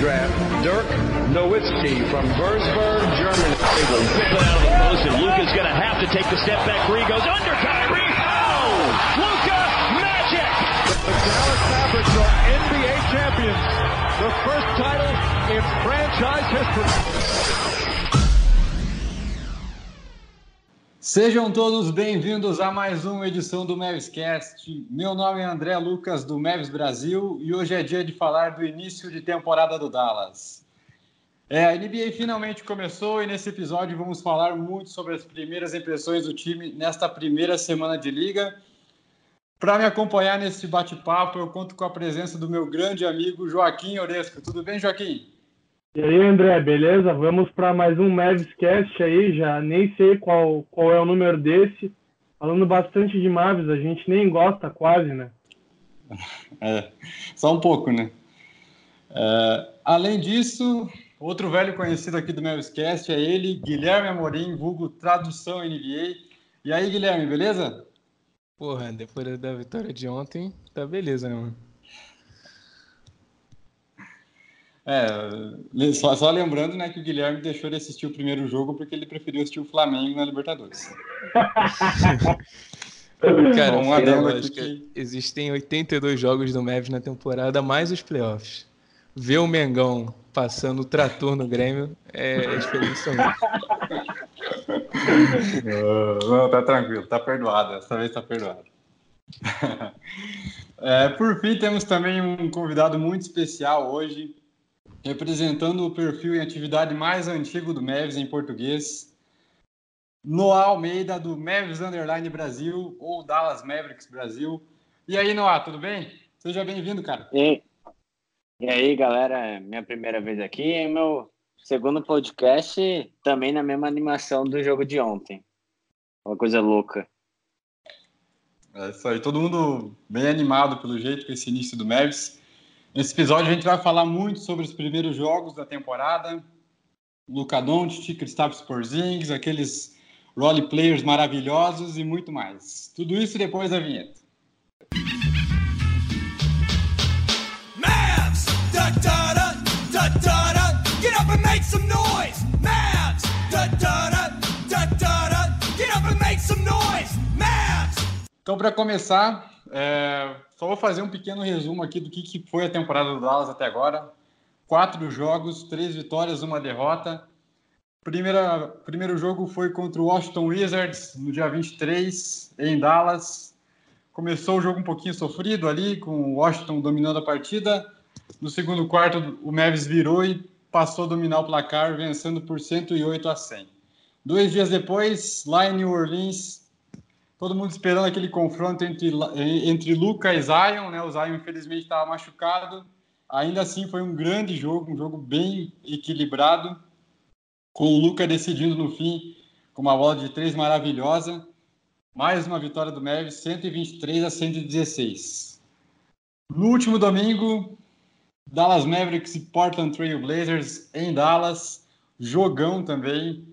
draft, Dirk Nowitzki from Würzburg, Germany. It out of the post, and Luka's going to have to take the step back three. Goes under Kyrie. Oh! Luka Magic! The Dallas Mavericks are NBA champions. The first title in franchise history. Sejam todos bem-vindos a mais uma edição do Mavscast. Meu nome é André Lucas, do Mavs Brasil, e hoje é dia de falar do início de temporada do Dallas. É, a NBA finalmente começou e nesse episódio vamos falar muito sobre as primeiras impressões do time nesta primeira semana de liga. Para me acompanhar nesse bate-papo, eu conto com a presença do meu grande amigo Joaquim Oresco. Tudo bem, Joaquim? E aí, André, beleza? Vamos para mais um Mavscast aí, já nem sei qual, qual é o número desse. Falando bastante de Mavs, a gente nem gosta quase, né? É, só um pouco, né? É, além disso, outro velho conhecido aqui do Mavscast é ele, Guilherme Amorim, vulgo Tradução NBA. E aí, Guilherme, beleza? Porra, depois da vitória de ontem, tá beleza, né, mano? É, só, só, lembrando né, que o Guilherme deixou de assistir o primeiro jogo porque ele preferiu assistir o Flamengo na Libertadores. Cara, um adendo que... existem 82 jogos do Mavs na temporada, mais os playoffs. Ver o Mengão passando o trator no Grêmio é experiência Não, tá tranquilo, tá perdoado. Dessa vez tá perdoado. É, por fim, temos também um convidado muito especial hoje, representando o perfil e atividade mais antigo do Mavis em português, Noah Almeida, do Mavis Underline Brasil, ou Dallas Mavericks Brasil. E aí, Noah, tudo bem? Seja bem-vindo, cara. E, e aí, galera, minha primeira vez aqui, é meu segundo podcast, também na mesma animação do jogo de ontem. Uma coisa louca. É isso aí, todo mundo bem animado pelo jeito com esse início do Mavis. Nesse episódio a gente vai falar muito sobre os primeiros jogos da temporada, Luka Doncic, Kristaps Porzingis, aqueles role players maravilhosos e muito mais. Tudo isso depois da vinheta. Mavs, da, da, da, da, da, da. get up and make some noise. Mavs, da, da, da, da, da, da. get up and make some noise. Mavs. Então para começar, é, só vou fazer um pequeno resumo aqui do que, que foi a temporada do Dallas até agora. Quatro jogos, três vitórias, uma derrota. Primeira, primeiro jogo foi contra o Washington Wizards, no dia 23, em Dallas. Começou o jogo um pouquinho sofrido ali, com o Washington dominando a partida. No segundo quarto, o Mavis virou e passou a dominar o placar, vencendo por 108 a 100. Dois dias depois, lá em New Orleans, todo mundo esperando aquele confronto entre, entre Luca e Zion, né? O Zion, infelizmente, estava machucado. Ainda assim, foi um grande jogo, um jogo bem equilibrado, com o Luca decidindo no fim com uma bola de três maravilhosa. Mais uma vitória do Mavis, 123 a 116. No último domingo, Dallas Mavericks e Portland Trail Blazers em Dallas. Jogão também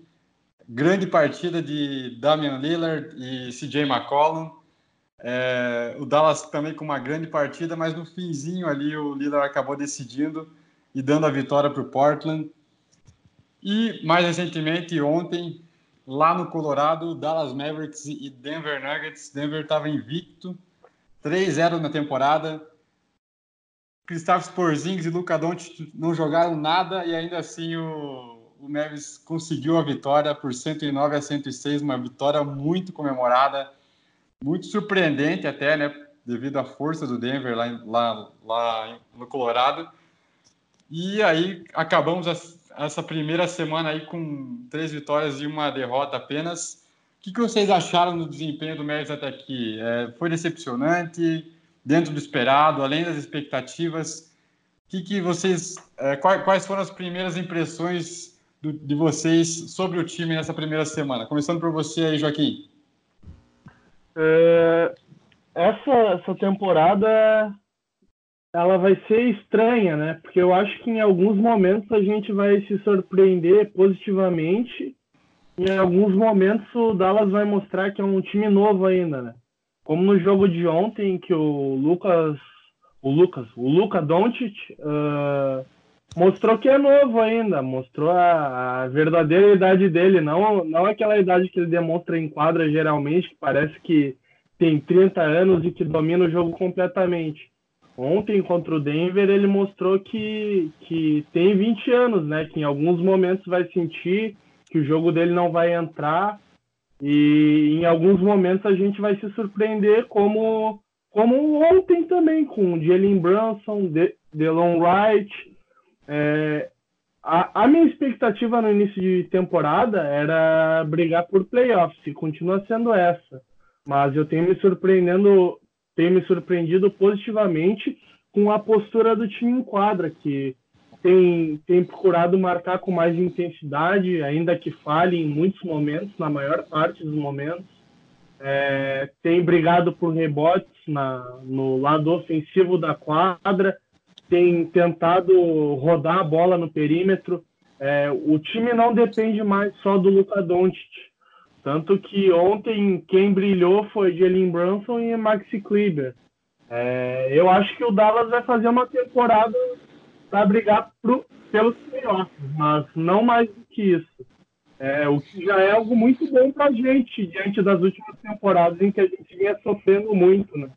grande partida de Damian Lillard e CJ McCollum. É, o Dallas também com uma grande partida, mas no finzinho ali o Lillard acabou decidindo e dando a vitória para o Portland. E mais recentemente, ontem, lá no Colorado, Dallas Mavericks e Denver Nuggets. Denver estava invicto, 3-0 na temporada. Kristaps Porzingis e Luka Doncic não jogaram nada e ainda assim o o Neves conseguiu a vitória por 109 a 106, uma vitória muito comemorada, muito surpreendente até, né, devido à força do Denver lá, lá, lá no Colorado. E aí acabamos essa primeira semana aí com três vitórias e uma derrota apenas. O que, vocês acharam do desempenho do Mavis até aqui? É, foi decepcionante, dentro do esperado, além das expectativas? O que, que vocês, é, quais foram as primeiras impressões do, de vocês sobre o time nessa primeira semana. Começando por você aí, Joaquim. É, essa, essa temporada ela vai ser estranha, né? Porque eu acho que em alguns momentos a gente vai se surpreender positivamente. Em alguns momentos o Dallas vai mostrar que é um time novo ainda, né? Como no jogo de ontem que o Lucas, o Lucas, o Luca Doncic uh, mostrou que é novo ainda, mostrou a, a, verdadeira idade dele, não, não aquela idade que ele demonstra em quadra geralmente, que parece que tem 30 anos e que domina o jogo completamente. Ontem, contra o Denver, ele mostrou que, que tem 20 anos, né? Que em alguns momentos vai sentir que o jogo dele não vai entrar e em alguns momentos a gente vai se surpreender como, como ontem também, com Jalen Brunson, De, Delon Wright, é, a, a, minha expectativa no início de temporada era brigar por playoffs, e continua sendo essa. Mas eu tenho me surpreendendo, tenho me surpreendido positivamente com a postura do time em quadra, que tem, tem procurado marcar com mais intensidade, ainda que falhe em muitos momentos, na maior parte dos momentos. É, tem brigado por rebotes na, no lado ofensivo da quadra, tem tentado rodar a bola no perímetro. É, o time não depende mais só do Luka Doncic. Tanto que ontem quem brilhou foi Jalen Brunson e Maxi Kleber. É, eu acho que o Dallas vai fazer uma temporada para brigar pro, pelos playoffs, mas não mais do que isso. É, o que já é algo muito bom para a gente, diante das últimas temporadas em que a gente vinha sofrendo muito, né?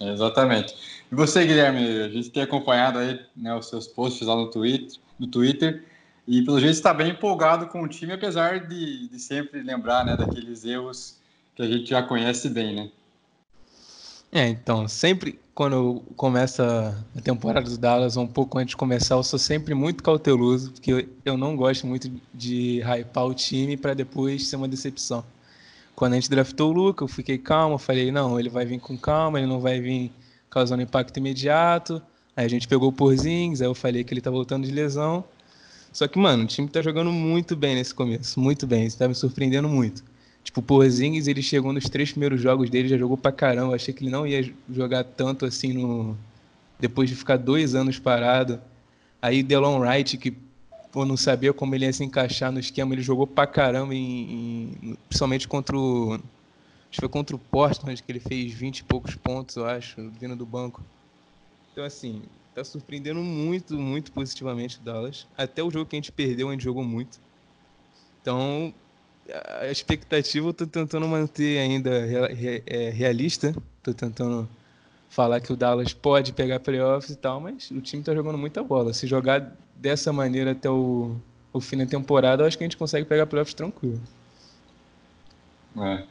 Exatamente. E você, Guilherme, a gente tem acompanhado aí né, os seus posts lá no Twitter, no Twitter e pelo jeito está bem empolgado com o time, apesar de, de sempre lembrar né, daqueles erros que a gente já conhece bem, né? É, então, sempre quando começa a temporada do Dallas, um pouco antes de começar, eu sou sempre muito cauteloso, porque eu, não gosto muito de hypar o time para depois ser uma decepção. Quando a gente draftou o Luca, eu fiquei calmo, falei, não, ele vai vir com calma, ele não vai vir causando impacto imediato. Aí a gente pegou o Porzingis, aí eu falei que ele tá voltando de lesão. Só que, mano, o time tá jogando muito bem nesse começo, muito bem, isso tá me surpreendendo muito. Tipo, o Porzingis, ele chegou nos três primeiros jogos dele, já jogou pra caramba. Eu achei que ele não ia jogar tanto assim no... depois de ficar dois anos parado. Aí Delon Wright, que pô, não sabia como ele ia se encaixar no esquema, ele jogou pra caramba, em, em... principalmente contra o. Acho que foi contra o Portland que ele fez 20 e poucos pontos, eu acho, vindo do banco. Então, assim, tá surpreendendo muito, muito positivamente o Dallas. Até o jogo que a gente perdeu, a gente jogou muito. Então, a expectativa eu tô tentando manter ainda é, realista. Tô tentando falar que o Dallas pode pegar playoffs e tal, mas o time tá jogando muita bola. Se jogar dessa maneira até o, o fim da temporada, eu acho que a gente consegue pegar playoffs tranquilo. É,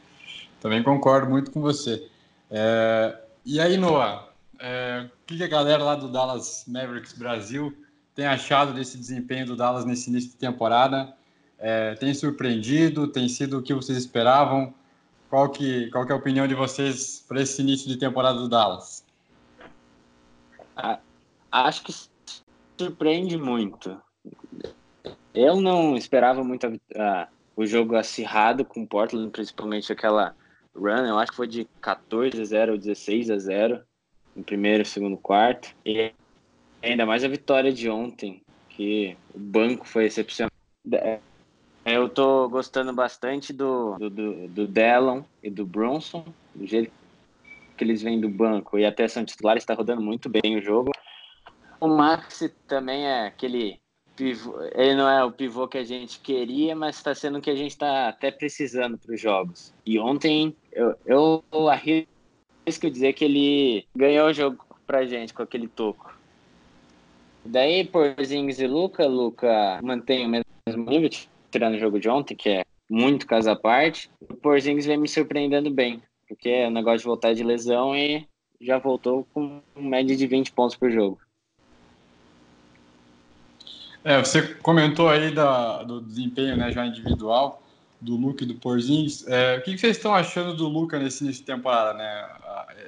também concordo muito com você. É, e aí, Noah, é, o que a galera lá do Dallas Mavericks Brasil tem achado desse desempenho do Dallas nesse início de temporada? É, tem surpreendido? Tem sido o que vocês esperavam? Qual que, qual que é a opinião de vocês para esse início de temporada do Dallas? Acho que surpreende muito. Eu não esperava muito o jogo acirrado com o Portland, principalmente aquela run, eu acho que foi de 14 a 0 ou 16 a 0 no primeiro e segundo quarto. E ainda mais a vitória de ontem, que o banco foi excepcional. É, eu tô gostando bastante do, do, do, do e do Bronson, do jeito que eles vêm do banco e até são titulares, está rodando muito bem o jogo. O Max também é aquele pivô, ele não é o pivô que a gente queria, mas está sendo o que a gente está até precisando para os jogos. E ontem eu, eu arrisco dizer que ele ganhou o jogo pra gente com aquele toco. Daí, por Zings e Luca, Luca mantém o mesmo nível, tirando o jogo de ontem, que é muito caso à parte, o Porzingis vem me surpreendendo bem, porque é um negócio de voltar de lesão e já voltou com média de 20 pontos por jogo. É, você comentou aí da, do desempenho né, já individual do Luca e do Porzingis. É, o que vocês estão achando do Luca nesse início de temporada? Né?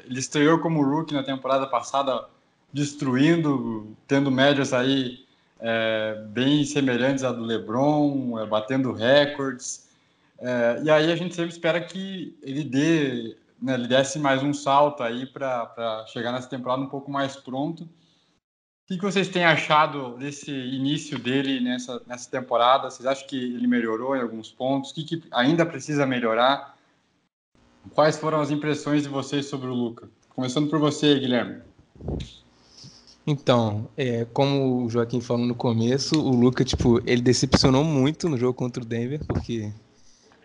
Ele estreou como rookie na temporada passada, destruindo, tendo médias aí é, bem semelhantes à do LeBron, é, batendo recordes. É, e aí a gente sempre espera que ele dê, né, ele desse mais um salto aí para chegar nessa temporada um pouco mais pronto. O que, que vocês têm achado desse início dele nessa, nessa temporada? Vocês acham que ele melhorou em alguns pontos? O que, que ainda precisa melhorar? Quais foram as impressões de vocês sobre o Luca? Começando por você, Guilherme. Então, é, como o Joaquim falou no começo, o Luca, tipo, ele decepcionou muito no jogo contra o Denver, porque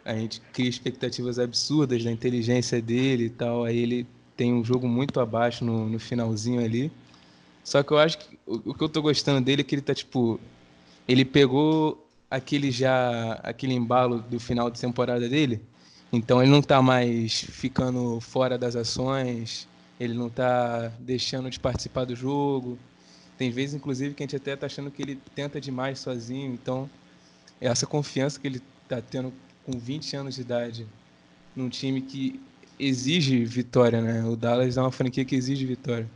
a gente cria expectativas absurdas da inteligência dele e tal, aí ele tem um jogo muito abaixo no, no finalzinho ali. Só que eu acho que o, o, que eu tô gostando dele é que ele tá, tipo, ele pegou aquele já, aquele embalo do final de temporada dele, então ele não tá mais ficando fora das ações, ele não está deixando de participar do jogo. Tem vezes, inclusive, que a gente até está achando que ele tenta demais sozinho. Então, essa confiança que ele está tendo com 20 anos de idade num time que exige vitória, né? O Dallas é uma franquia que exige vitória.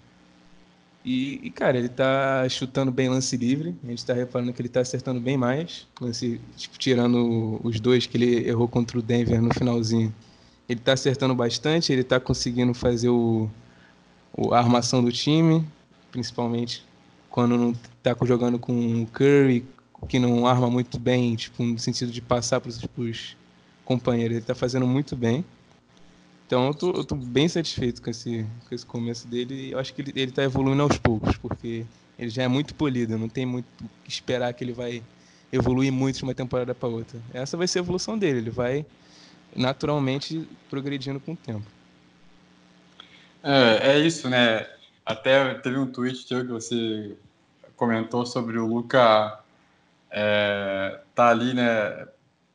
E, e cara, ele está chutando bem lance livre. A gente está reparando que ele está acertando bem mais. Lance, tipo, tirando os dois que ele errou contra o Denver no finalzinho. Ele está acertando bastante, ele está conseguindo fazer o, a armação do time, principalmente quando não está jogando com o Curry, que não arma muito bem, tipo, no sentido de passar para os companheiros. Ele está fazendo muito bem. Então eu tô, eu tô, bem satisfeito com esse, com esse começo dele. Eu acho que ele está evoluindo aos poucos, porque ele já é muito polido, não tem muito que esperar que ele vai evoluir muito de uma temporada para outra. Essa vai ser a evolução dele, ele vai naturalmente progredindo com o tempo. É, é isso, né? Até teve um tweet teu que você comentou sobre o Luca é, tá ali, né?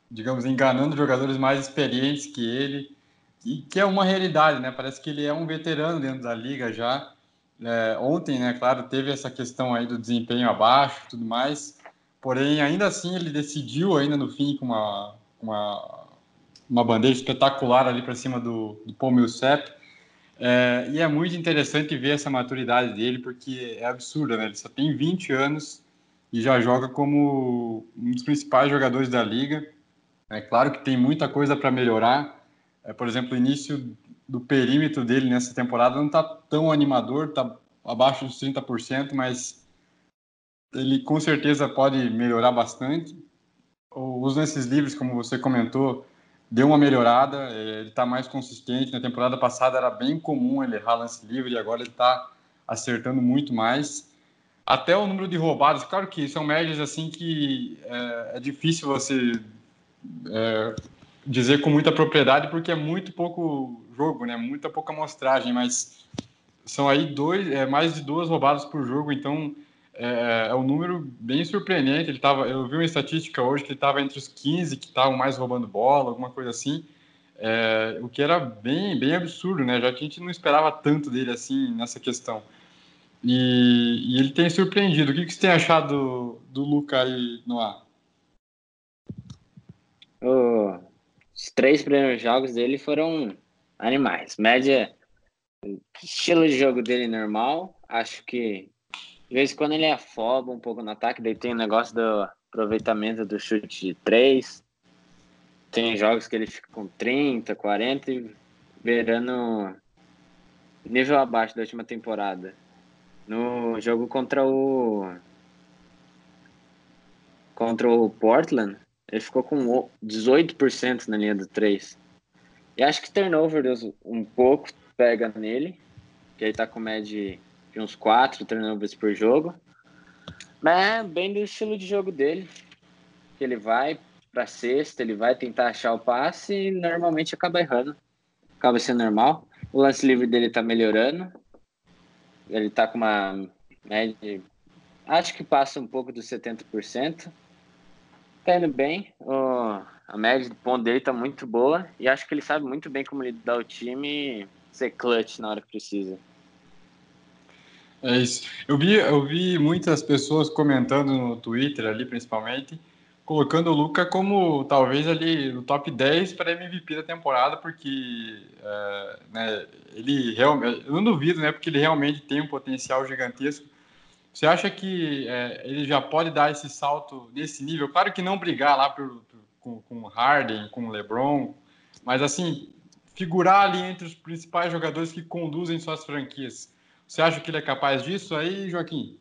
Digamos, enganando jogadores mais experientes que ele, e que é uma realidade, né? Parece que ele é um veterano dentro da liga já. É, ontem, né, claro, teve essa questão aí do desempenho abaixo tudo mais, porém, ainda assim, ele decidiu ainda no fim com uma, uma, uma bandeja espetacular ali para cima do, do Paul Millsap, é, e é muito interessante ver essa maturidade dele, porque é absurda, né? Ele só tem 20 anos e já joga como um dos principais jogadores da liga. É claro que tem muita coisa para melhorar. É, por exemplo, o início do perímetro dele nessa temporada não está tão animador, está abaixo dos 30%, mas ele com certeza pode melhorar bastante. Os lances livres, como você comentou, deu uma melhorada, é, ele está mais consistente. Na temporada passada era bem comum ele errar lance livre e agora ele está acertando muito mais. Até o número de roubadas, claro que são médias assim que é, é difícil você é, dizer com muita propriedade porque é muito pouco jogo, né? Muita pouca amostragem, mas são aí dois, é, mais de duas roubadas por jogo, então é, é, um número bem surpreendente. Ele tava, eu vi uma estatística hoje que ele estava entre os 15 que estavam mais roubando bola, alguma coisa assim, é, o que era bem, bem absurdo, né? Já que a gente não esperava tanto dele assim nessa questão. E, e ele tem surpreendido. O que, que você tem achado do, do Luca aí no ar? os três primeiros jogos dele foram animais. Média, estilo de jogo dele normal. Acho que de vez em quando ele afoba um pouco no ataque, daí tem o negócio do aproveitamento do chute de três. Tem jogos que ele fica com 30, 40 e beirando nível abaixo da última temporada. No jogo contra o contra o Portland, ele ficou com 18% na linha do 3. E acho que turnover um pouco pega nele, que ele tá com média de uns quatro turnovers por jogo. Mas é bem do estilo de jogo dele. Que ele vai para sexta, ele vai tentar achar o passe e normalmente acaba errando. Acaba sendo normal. O lance livre dele tá melhorando. Ele tá com uma média. Acho que passa um pouco dos 70%. Tá indo bem. A média de ponto dele tá muito boa. E acho que ele sabe muito bem como lidar o time e ser clutch na hora que precisa. É isso. Eu vi, eu vi muitas pessoas comentando no Twitter ali, principalmente, colocando o Luca como talvez ali no top 10 para MVP da temporada, porque é, né, ele realmente, eu não duvido, né, porque ele realmente tem um potencial gigantesco. Você acha que é, ele já pode dar esse salto nesse nível? Claro que não brigar lá por, por, com, com Harden, com LeBron, mas assim, figurar ali entre os principais jogadores que conduzem suas franquias. Você acha que ele é capaz disso aí, Joaquim?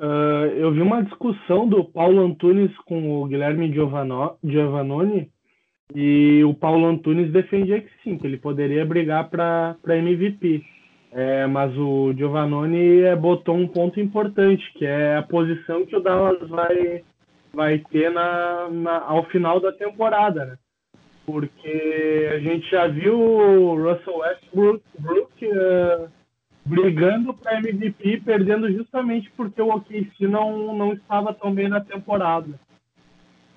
Uh, eu vi uma discussão do Paulo Antunes com o Guilherme Giovannoni e o Paulo Antunes defendia que sim, que ele poderia brigar para MVP. É, mas o Giovannone é, botou um ponto importante, que é a posição que o Dallas vai, vai ter na, na ao final da temporada, né? Porque a gente já viu o Russell Westbrook Brook, uh, brigando para MVP, perdendo justamente porque o OKC não, não estava tão bem na temporada.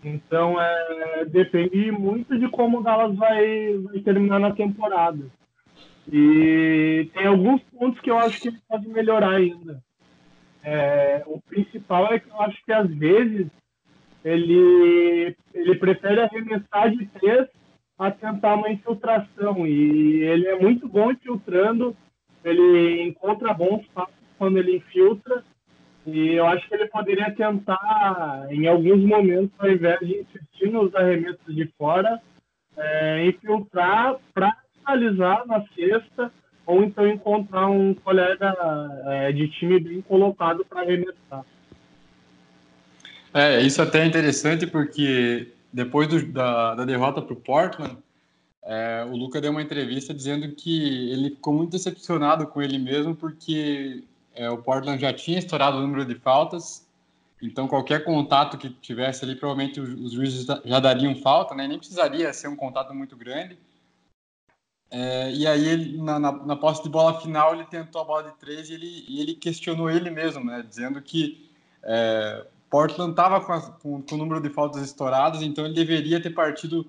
Então, é, depende muito de como o Dallas vai, vai terminar na temporada. E tem alguns pontos que eu acho que ele pode melhorar ainda. É, o principal é que eu acho que às vezes ele, ele prefere arremessar de três a tentar uma infiltração. E ele é muito bom infiltrando, ele encontra bons passos quando ele infiltra. E eu acho que ele poderia tentar, em alguns momentos, ao invés de insistir nos arremessos de fora, é, infiltrar para finalizar na sexta ou então encontrar um colega é, de time bem colocado para arremessar. É, isso até é interessante porque depois do, da, da, derrota para o Portland, é, o Luca deu uma entrevista dizendo que ele ficou muito decepcionado com ele mesmo porque é, o Portland já tinha estourado o número de faltas, então qualquer contato que tivesse ali, provavelmente os, Wizards já dariam falta, né? Nem precisaria ser um contato muito grande. É, e aí, ele, na, na, na, posse de bola final, ele tentou a bola de três e ele, e ele questionou ele mesmo, né? Dizendo que é, Portland estava com, com, com, o número de faltas estouradas, então ele deveria ter partido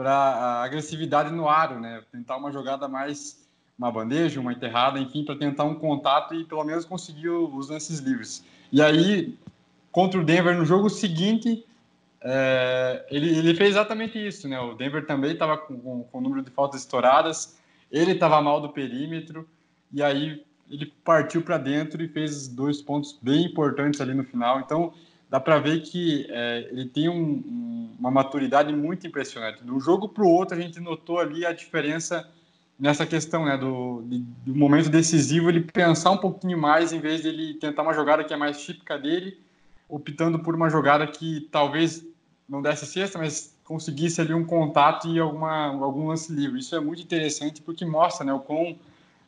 para agressividade no aro, né? Tentar uma jogada mais, uma bandeja, uma enterrada, enfim, para tentar um contato e pelo menos conseguir os lances livres. E aí, contra o Denver, no jogo seguinte, é, ele, ele, fez exatamente isso, né? O Denver também estava com, com, com, o número de faltas estouradas, ele estava mal do perímetro, e aí ele partiu para dentro e fez dois pontos bem importantes ali no final. Então, dá para ver que é, ele tem um, um, uma maturidade muito impressionante. De um jogo para o outro, a gente notou ali a diferença nessa questão, né? Do, de, do momento decisivo, ele pensar um pouquinho mais em vez de ele tentar uma jogada que é mais típica dele optando por uma jogada que talvez não desse cesta, mas conseguisse ali um contato e alguma, algum lance livre. Isso é muito interessante porque mostra né, o quão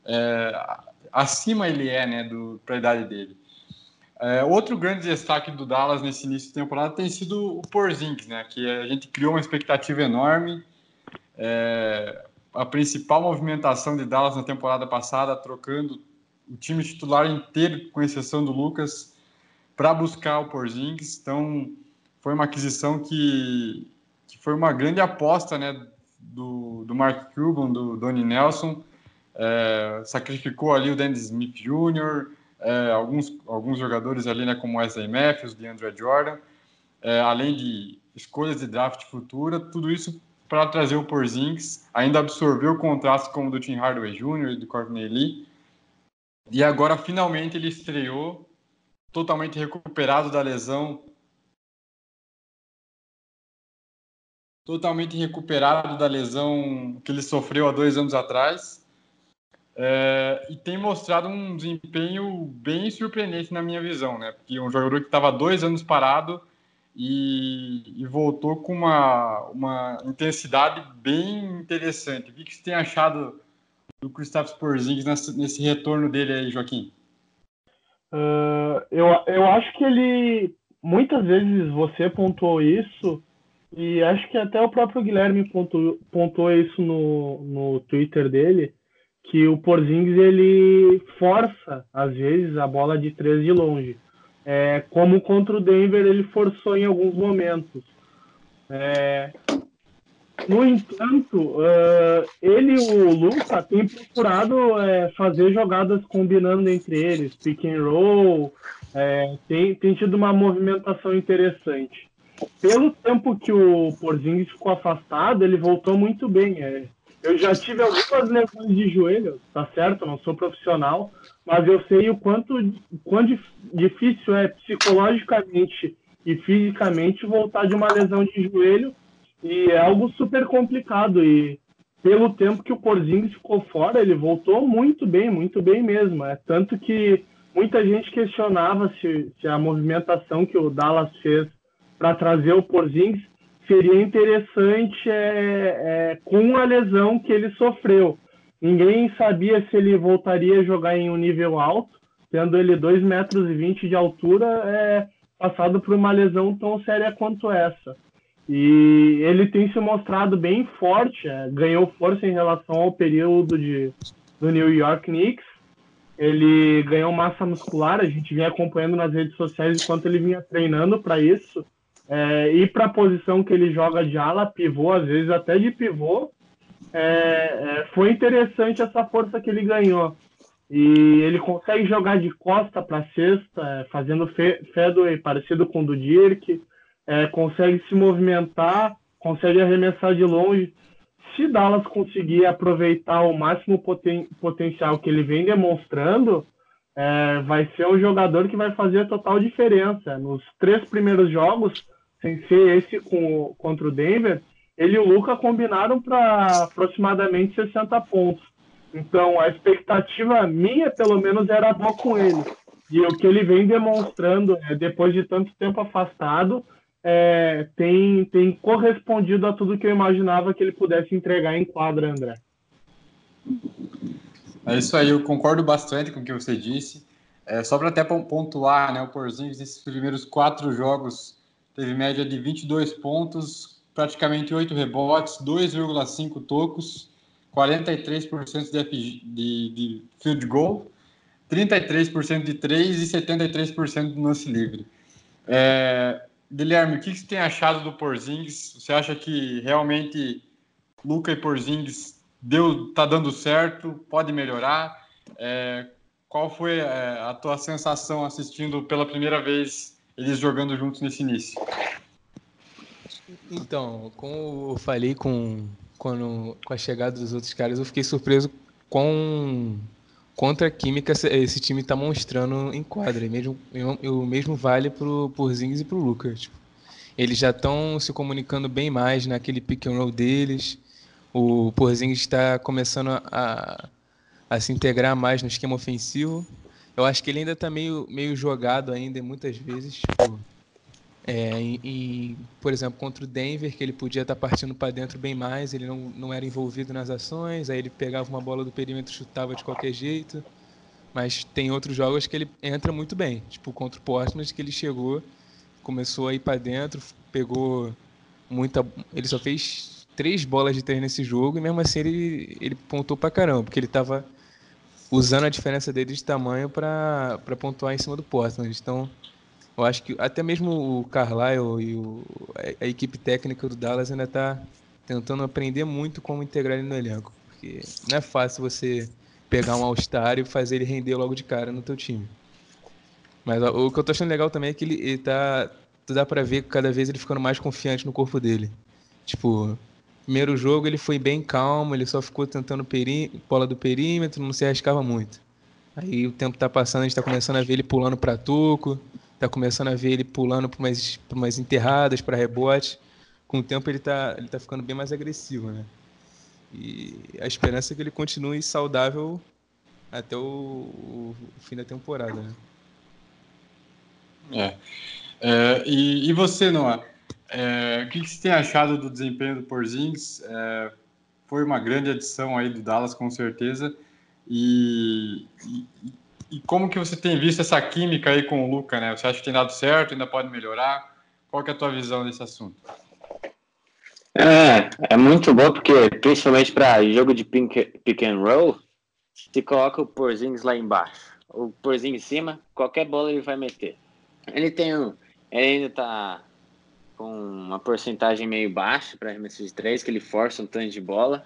é, acima ele é né, para a idade dele. É, outro grande destaque do Dallas nesse início de temporada tem sido o Porzingis, né, que a gente criou uma expectativa enorme. É, a principal movimentação de Dallas na temporada passada, trocando o time titular inteiro, com exceção do Lucas, para buscar o Porzingis. Então, foi uma aquisição que, que foi uma grande aposta né, do, do Mark Cuban, do Donnie Nelson. É, sacrificou ali o Dennis Smith Jr., é, alguns, alguns jogadores ali, né, como Wesley Matthews, DeAndre Jordan, é, além de escolhas de draft futura, tudo isso para trazer o Porzingis, ainda absorveu contratos como do Tim Hardaway Jr. e do Courtney Lee, e agora finalmente ele estreou totalmente recuperado da lesão. Totalmente recuperado da lesão que ele sofreu há dois anos atrás. É, e tem mostrado um desempenho bem surpreendente na minha visão, né? Porque um jogador que estava dois anos parado e, e, voltou com uma, uma intensidade bem interessante. O que, que você tem achado do Kristaps Porzingis nesse, nesse retorno dele aí, Joaquim? Uh, eu, eu acho que ele. Muitas vezes você pontuou isso, e acho que até o próprio Guilherme pontuou, pontuou isso no, no Twitter dele, que o Porzingis ele força, às vezes, a bola de três de longe. É, como contra o Denver ele forçou em alguns momentos. É, no entanto, uh, ele e o Luca têm procurado uh, fazer jogadas combinando entre eles, pick and roll, uh, tem, tem tido uma movimentação interessante. Pelo tempo que o Porzingis ficou afastado, ele voltou muito bem. É. Eu já tive algumas lesões de joelho, tá certo? Não sou profissional, mas eu sei o quanto, quão difícil é psicologicamente e fisicamente voltar de uma lesão de joelho e é algo super complicado. E pelo tempo que o Porzingis ficou fora, ele voltou muito bem, muito bem mesmo. É tanto que muita gente questionava se, se a movimentação que o Dallas fez para trazer o Porzingis seria interessante é, é, com a lesão que ele sofreu. ninguém sabia se ele voltaria a jogar em um nível alto, tendo ele 2,20 metros e 20 de altura, é, passado por uma lesão tão séria quanto essa. E ele tem se mostrado bem forte, é, ganhou força em relação ao período de, do New York Knicks. Ele ganhou massa muscular, a gente vinha acompanhando nas redes sociais enquanto ele vinha treinando para isso. É, para a posição que ele joga de ala, pivô, às vezes até de pivô, é, é, foi interessante essa força que ele ganhou. E ele consegue jogar de costa para cesta, é, fazendo fadeaway parecido com o do Dirk, é, consegue se movimentar, consegue arremessar de longe. Se Dallas conseguir aproveitar o máximo poten potencial que ele vem demonstrando, é, vai ser um jogador que vai fazer total diferença. Nos três primeiros jogos, sem ser esse com, contra o Denver, ele e o Luca combinaram para aproximadamente 60 pontos. Então, a expectativa minha, pelo menos, era boa com ele. E o que ele vem demonstrando, é, depois de tanto tempo afastado, é, tem, tem correspondido a tudo que eu imaginava que ele pudesse entregar em quadra, André. É isso aí, eu concordo bastante com o que você disse. É, só para até pontuar, né, o Porzingis nesses primeiros quatro jogos teve média de 22 pontos, praticamente 8 rebotes, 2,5 tocos, 43% de, de, de field goal, 33% de 3 e 73% do lance livre. É, Guilherme, o que você tem achado do Porzingis? Você acha que realmente Luca e Porzingis deu, tá dando certo? Pode melhorar? É, qual foi é, a tua sensação assistindo pela primeira vez eles jogando juntos nesse início? Então, como eu falei com, quando, com a chegada dos outros caras, eu fiquei surpreso com contra a química esse time está mostrando em quadra. E mesmo, o mesmo vale para o Porzingis e para o Lucas. Tipo, eles já estão se comunicando bem mais naquele pick and roll deles. O Porzingis está começando a, a se integrar mais no esquema ofensivo. Eu acho que ele ainda está meio, meio jogado ainda muitas vezes. Tipo, é, e, e, por exemplo, contra o Denver, que ele podia estar tá partindo para dentro bem mais, ele não, não era envolvido nas ações, aí ele pegava uma bola do perímetro chutava de qualquer jeito. Mas tem outros jogos que ele entra muito bem, tipo contra o Portland, que ele chegou, começou a ir para dentro, pegou muita. Ele só fez três bolas de três nesse jogo e mesmo assim ele, ele pontou para caramba, porque ele estava usando a diferença dele de tamanho para pontuar em cima do Portland. Então eu acho que até mesmo o Carlisle e o, a, a equipe técnica do Dallas ainda está tentando aprender muito como integrar ele no elenco. Porque não é fácil você pegar um All-Star e fazer ele render logo de cara no teu time. Mas o que eu tô achando legal também é que ele, ele tá. Tu dá pra ver cada vez ele ficando mais confiante no corpo dele. Tipo, primeiro jogo ele foi bem calmo, ele só ficou tentando bola do perímetro, não se arriscava muito. Aí o tempo tá passando, a gente tá começando a ver ele pulando pra tuco, tá começando a ver ele pulando para umas, pra enterradas, para rebote. Com o tempo ele tá, ele tá ficando bem mais agressivo, né? E a esperança é que ele continue saudável até o, o fim da temporada, né? É. é e, e, você, Noah? É, o que, que você tem achado do desempenho do Porzingis? É, foi uma grande adição aí do Dallas, com certeza. E, e, e como que você tem visto essa química aí com o Luca, né? Você acha que tem dado certo, ainda pode melhorar? Qual que é a tua visão desse assunto? É, é muito bom porque, principalmente para jogo de pick, and roll, se coloca o Porzingis lá embaixo, o Porzingis em cima, qualquer bola ele vai meter. Ele tem um, ele ainda tá com uma porcentagem meio baixa para arremesso de três, que ele força um tanto de bola,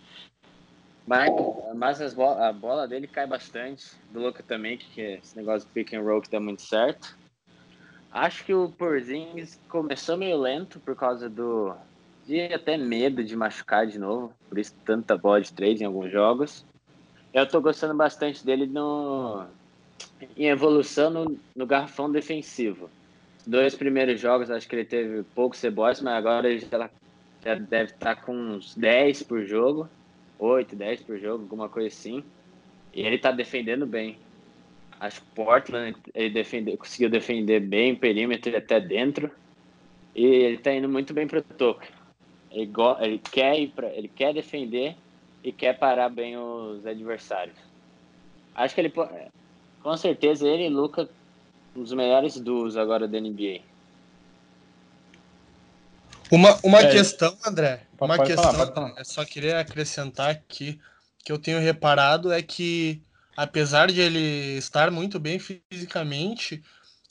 mas, mas a bola dele cai bastante. Do Luca também, que é esse negócio do pick and roll que dá muito certo. Acho que o Porzingis começou meio lento por causa do. de até medo de machucar de novo. Por isso, tanta bola de trade em alguns jogos. Eu tô gostando bastante dele no, em evolução no, no garrafão defensivo. Dois primeiros jogos, acho que ele teve poucos rebotes, mas agora ele já, já deve estar tá com uns 10 por jogo. 8, 10 por jogo, alguma coisa assim. E ele tá defendendo bem. Acho que Portland ele defende, conseguiu defender bem o perímetro até dentro. E ele tá indo muito bem pro toque. Ele, ele, quer ir pra, ele quer defender e quer parar bem os adversários. Acho que ele com certeza ele e Luca um dos melhores duos agora da NBA. Uma, uma é, questão, André, uma questão, falar, falar. eu só queria acrescentar aqui que eu tenho reparado é que apesar de ele estar muito bem fisicamente,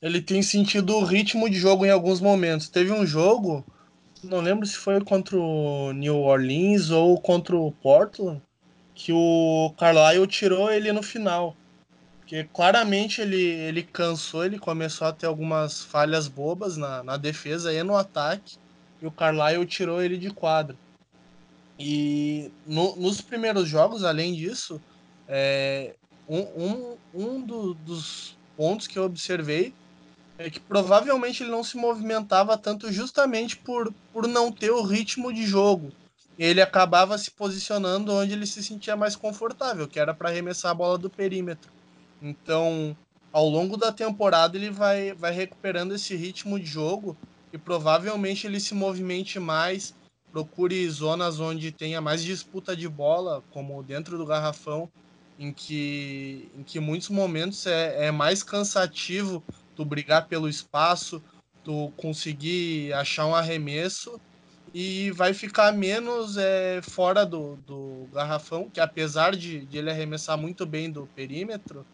ele tem sentido o ritmo de jogo em alguns momentos. Teve um jogo, não lembro se foi contra o New Orleans ou contra o Portland, que o Carlisle tirou ele no final. Porque claramente ele, ele cansou, ele começou a ter algumas falhas bobas na, na defesa e no ataque. E o Carlisle tirou ele de quadra. E no, nos primeiros jogos, além disso, é, um, um, um do, dos pontos que eu observei é que provavelmente ele não se movimentava tanto justamente por, por não ter o ritmo de jogo. Ele acabava se posicionando onde ele se sentia mais confortável, que era para arremessar a bola do perímetro. Então, ao longo da temporada, ele vai, vai recuperando esse ritmo de jogo e provavelmente ele se movimente mais, procure zonas onde tenha mais disputa de bola, como dentro do garrafão, em que, em que muitos momentos é, é mais cansativo tu brigar pelo espaço, tu conseguir achar um arremesso e vai ficar menos é, fora do, do garrafão, que apesar de, de ele arremessar muito bem do perímetro,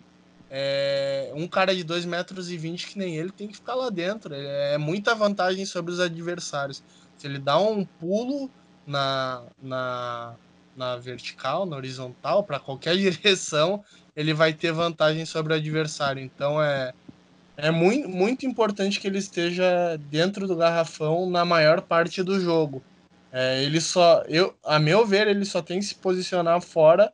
é, um cara de 2 metros e 20 que nem ele tem que ficar lá dentro. É muita vantagem sobre os adversários. Se ele dá um pulo na, na, na vertical, na horizontal, para qualquer direção, ele vai ter vantagem sobre o adversário. Então é, é muito, muito importante que ele esteja dentro do garrafão na maior parte do jogo. É, ele só, eu, a meu ver, ele só tem que se posicionar fora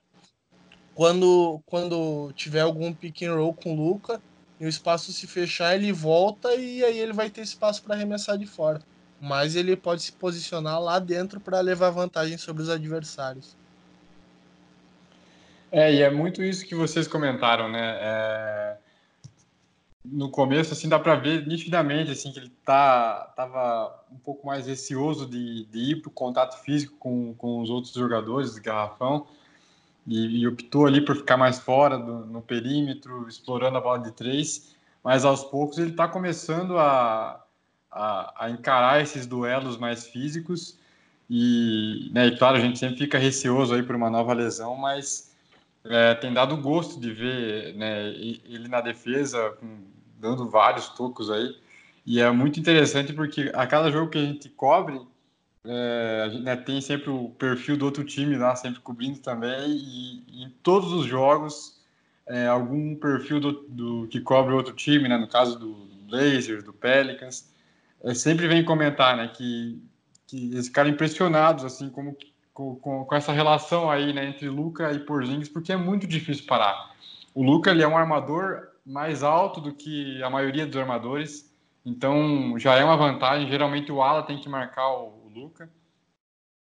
quando, quando tiver algum pick and roll com o Luca e o espaço se fechar, ele volta e aí ele vai ter espaço para arremessar de fora. Mas ele pode se posicionar lá dentro para levar vantagem sobre os adversários. É, e é muito isso que vocês comentaram, né? É... No começo, assim, dá para ver nitidamente, assim, que ele tá, tava um pouco mais receoso de, de ir para o contato físico com, com os outros jogadores do garrafão e, e, optou ali por ficar mais fora do, no perímetro, explorando a bola de três, mas aos poucos ele está começando a, a, a, encarar esses duelos mais físicos e, né, e, claro, a gente sempre fica receoso aí por uma nova lesão, mas é, tem dado gosto de ver né, ele na defesa, dando vários tocos aí, e é muito interessante porque a cada jogo que a gente cobre, é, né, tem sempre o perfil do outro time lá, sempre cobrindo também, e em todos os jogos, é, algum perfil do, do, que cobre outro time, né, no caso do Blazers, do Pelicans, é, sempre vem comentar né, que, que eles ficaram impressionados assim, como, com, com, com, essa relação aí né, entre Luca e Porzingis, porque é muito difícil parar. O Luca ele é um armador mais alto do que a maioria dos armadores, então já é uma vantagem. Geralmente o ala tem que marcar o, Luca.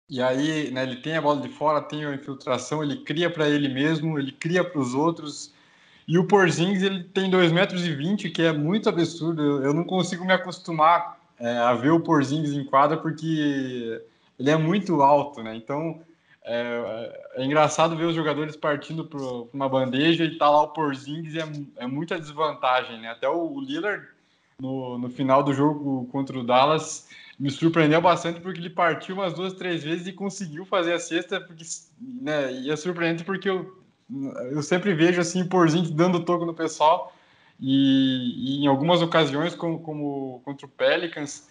E aí, né, ele tem a bola de fora, tem a infiltração, ele cria para ele mesmo, ele cria para os outros. E o Porzingis, ele tem 2,20 metros, e 20, que é muito absurdo. Eu não consigo me acostumar é, a ver o Porzingis em quadra, porque ele é muito alto, né? Então, é, é engraçado ver os jogadores partindo para uma bandeja e tá lá o Porzingis, é, é muita desvantagem, né? Até o Lillard, no, no final do jogo contra o Dallas, me surpreendeu bastante porque ele partiu umas duas, três vezes e conseguiu fazer a sexta, porque, né, e é surpreendente porque eu, eu sempre vejo assim, Porzinho dando toco no pessoal, e, e, em algumas ocasiões, como, como contra o Pelicans,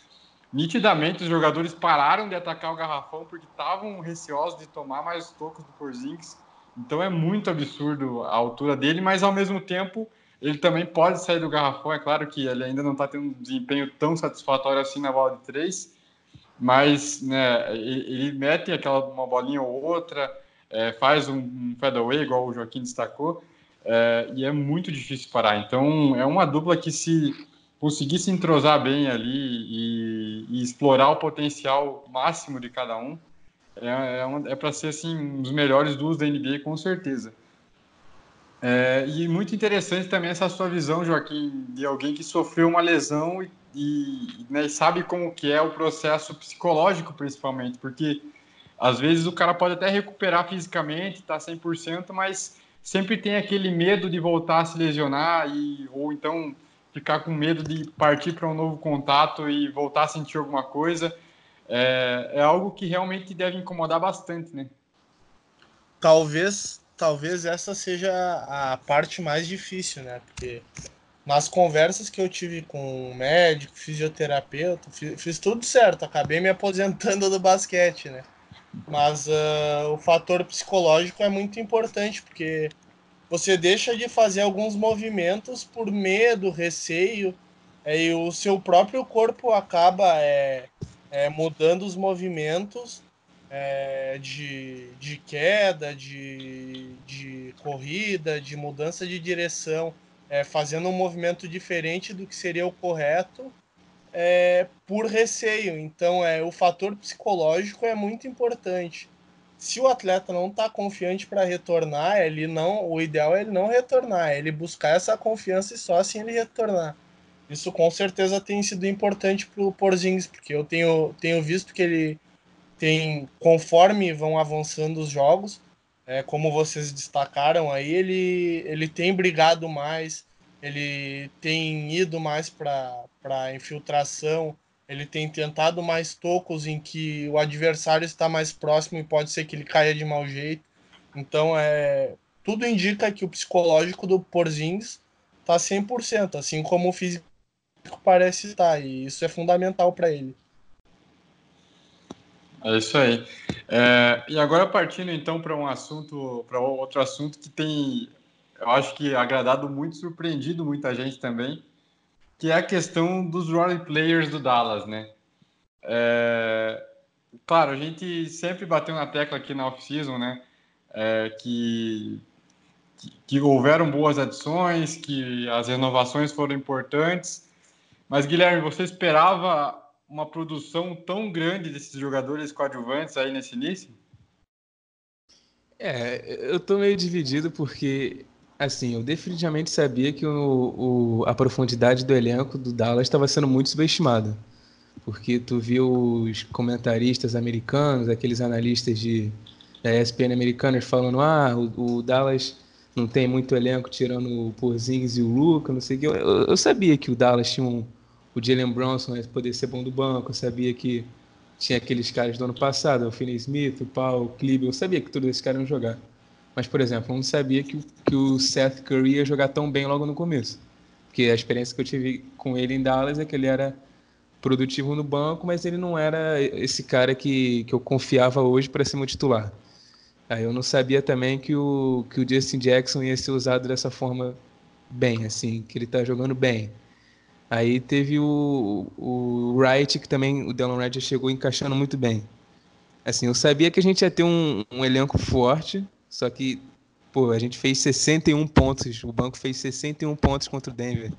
nitidamente os jogadores pararam de atacar o garrafão porque estavam receosos de tomar mais tocos do Porzingis, então é muito absurdo a altura dele, mas ao mesmo tempo ele também pode sair do garrafão, é claro que ele ainda não está tendo um desempenho tão satisfatório assim na bola de três, mas né, ele, mete aquela uma bolinha ou outra, é, faz um, um fadeaway, igual o Joaquim destacou, é, e é muito difícil parar. Então é uma dupla que se conseguir se entrosar bem ali e, e explorar o potencial máximo de cada um, é, é, é para ser assim um dos melhores duos da NBA com certeza. É, e muito interessante também essa sua visão, Joaquim, de alguém que sofreu uma lesão e, e né, sabe como que é o processo psicológico, principalmente, porque às vezes o cara pode até recuperar fisicamente, tá 100%, mas sempre tem aquele medo de voltar a se lesionar e ou então ficar com medo de partir para um novo contato e voltar a sentir alguma coisa. É, é algo que realmente deve incomodar bastante, né? Talvez, talvez essa seja a parte mais difícil, né? Porque nas conversas que eu tive com médico, fisioterapeuta, fiz, fiz tudo certo, acabei me aposentando do basquete, né? Mas uh, o fator psicológico é muito importante, porque você deixa de fazer alguns movimentos por medo, receio, é, e o seu próprio corpo acaba é, é, mudando os movimentos é, de, de queda, de, de corrida, de mudança de direção, é, fazendo um movimento diferente do que seria o correto é, por receio. Então, é, o fator psicológico é muito importante. Se o atleta não está confiante para retornar, ele não, o ideal é ele não retornar, é ele buscar essa confiança e só assim ele retornar. Isso com certeza tem sido importante para o Porzingis, porque eu tenho, tenho visto que ele tem, conforme vão avançando os jogos, é, como vocês destacaram aí, ele, ele tem brigado mais, ele tem ido mais para infiltração, ele tem tentado mais tocos em que o adversário está mais próximo e pode ser que ele caia de mau jeito. Então, é, tudo indica que o psicológico do Porzingis está 100%, assim como o físico parece estar, e isso é fundamental para ele. É isso aí. É, e agora partindo então para um assunto, para outro assunto que tem eu acho que agradado muito, surpreendido muita gente também, que é a questão dos role players do Dallas, né? É, claro, a gente sempre bateu na tecla aqui na off-season, né? É, que, que, que houveram boas adições, que as renovações foram importantes. Mas, Guilherme, você esperava uma produção tão grande desses jogadores coadjuvantes aí nesse início? É, eu tô meio dividido porque Assim, eu definitivamente sabia que o, o, a profundidade do elenco do Dallas estava sendo muito subestimada. Porque tu viu os comentaristas americanos, aqueles analistas de, da ESPN americanos falando: ah, o, o Dallas não tem muito elenco tirando o Porzingis e o Luca, não sei o que. Eu, eu, sabia que o Dallas tinha um, o Jalen Bronson ia poder ser bom do banco, eu sabia que tinha aqueles caras do ano passado, o Finney Smith, o Paul, o Kliber, eu sabia que todos esses caras iam jogar. Mas, por exemplo, eu não sabia que, que o Seth Curry ia jogar tão bem logo no começo. Porque a experiência que eu tive com ele em Dallas é que ele era produtivo no banco, mas ele não era esse cara que, que eu confiava hoje para ser meu titular. Aí eu não sabia também que o, que o Justin Jackson ia ser usado dessa forma bem, assim, que ele tá jogando bem. Aí teve o, o Wright, que também o Delon Wright chegou encaixando muito bem. Assim, eu sabia que a gente ia ter um, um elenco forte, só que, pô, a gente fez 61 pontos. O banco fez 61 pontos contra o Denver.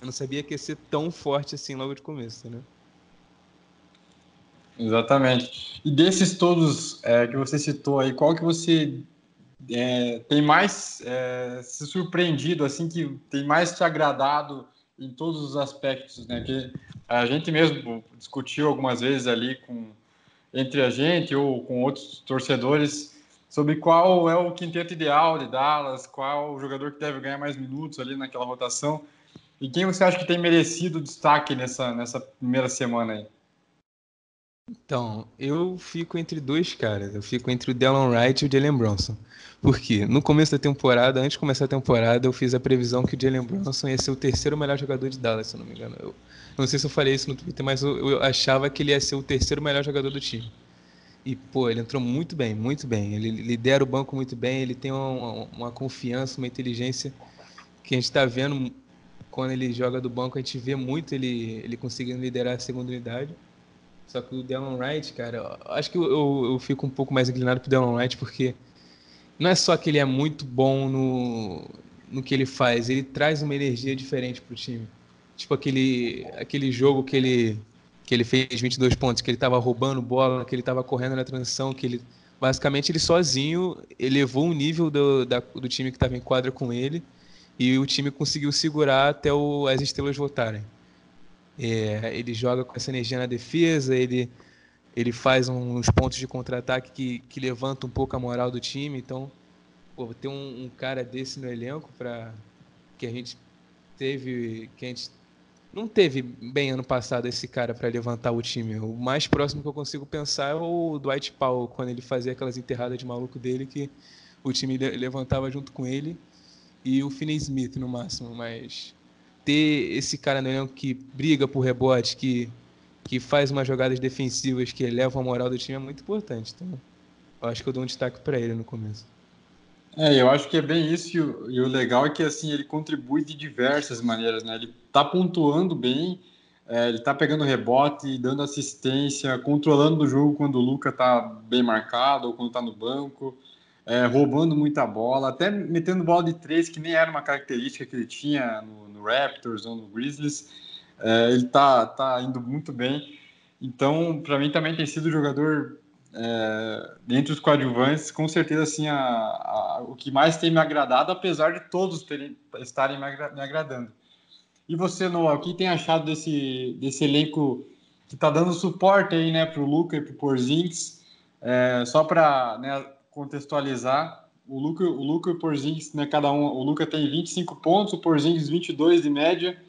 Eu não sabia que ia ser tão forte assim logo de começo, né? Exatamente. E desses todos é, que você citou aí, qual que você é, tem mais é, se surpreendido, assim, que tem mais te agradado em todos os aspectos, né? Que a gente mesmo discutiu algumas vezes ali com entre a gente ou com outros torcedores sobre qual é o quinteto ideal de Dallas, qual o jogador que deve ganhar mais minutos ali naquela rotação. E quem você acha que tem merecido destaque nessa, nessa primeira semana aí? Então, eu fico entre dois caras. Eu fico entre o Delon Wright e o Jalen Bronson. Por quê? No começo da temporada, antes de começar a temporada, eu fiz a previsão que o Jalen Bronson ia ser o terceiro melhor jogador de Dallas, se eu não me engano. Eu não sei se eu falei isso no Twitter, mas eu, eu achava que ele ia ser o terceiro melhor jogador do time. E, pô, ele entrou muito bem, muito bem. Ele lidera o banco muito bem, ele tem uma, uma confiança, uma inteligência que a gente está vendo quando ele joga do banco, a gente vê muito ele, ele conseguindo liderar a segunda unidade. Só que o Delon Wright, cara, acho que eu, eu, eu fico um pouco mais inclinado pro Delon Wright porque não é só que ele é muito bom no, no que ele faz, ele traz uma energia diferente pro time. Tipo aquele, aquele jogo que ele que ele fez 22 pontos, que ele estava roubando bola, que ele estava correndo na transição, que ele basicamente ele sozinho elevou o nível do, da, do time que estava em quadra com ele e o time conseguiu segurar até o, as estrelas voltarem. É, ele joga com essa energia na defesa, ele ele faz uns pontos de contra-ataque que, que levanta um pouco a moral do time. Então, pô, ter um, um cara desse no elenco para que a gente teve, que a gente não teve bem ano passado esse cara para levantar o time. O mais próximo que eu consigo pensar é o Dwight Powell, quando ele fazia aquelas enterradas de maluco dele que o time levantava junto com ele e o Finney Smith no máximo, mas ter esse cara no elenco que briga por rebote, que, que faz umas jogadas defensivas que elevam a moral do time é muito importante. Então, eu acho que eu dou um destaque para ele no começo. É, eu acho que é bem isso, e o, e o, legal é que assim ele contribui de diversas maneiras, né? Ele tá pontuando bem, é, ele tá pegando rebote, dando assistência, controlando o jogo quando o Luca tá bem marcado ou quando tá no banco, é, roubando muita bola, até metendo bola de três, que nem era uma característica que ele tinha no, no Raptors ou no Grizzlies. É, ele tá, tá indo muito bem. Então, para mim também tem sido jogador é, dentre os coadjuvantes, com certeza assim, a, a, o que mais tem me agradado, apesar de todos terem, estarem me, agra, me agradando. E você, Noah, o que tem achado desse, desse elenco que está dando suporte aí, né, para o Luca e para o Porzingis? É, só para né, contextualizar, o Luca, o Luca e o Porzingis, né, cada um, o Luca tem 25 pontos, o Porzingis 22 de média,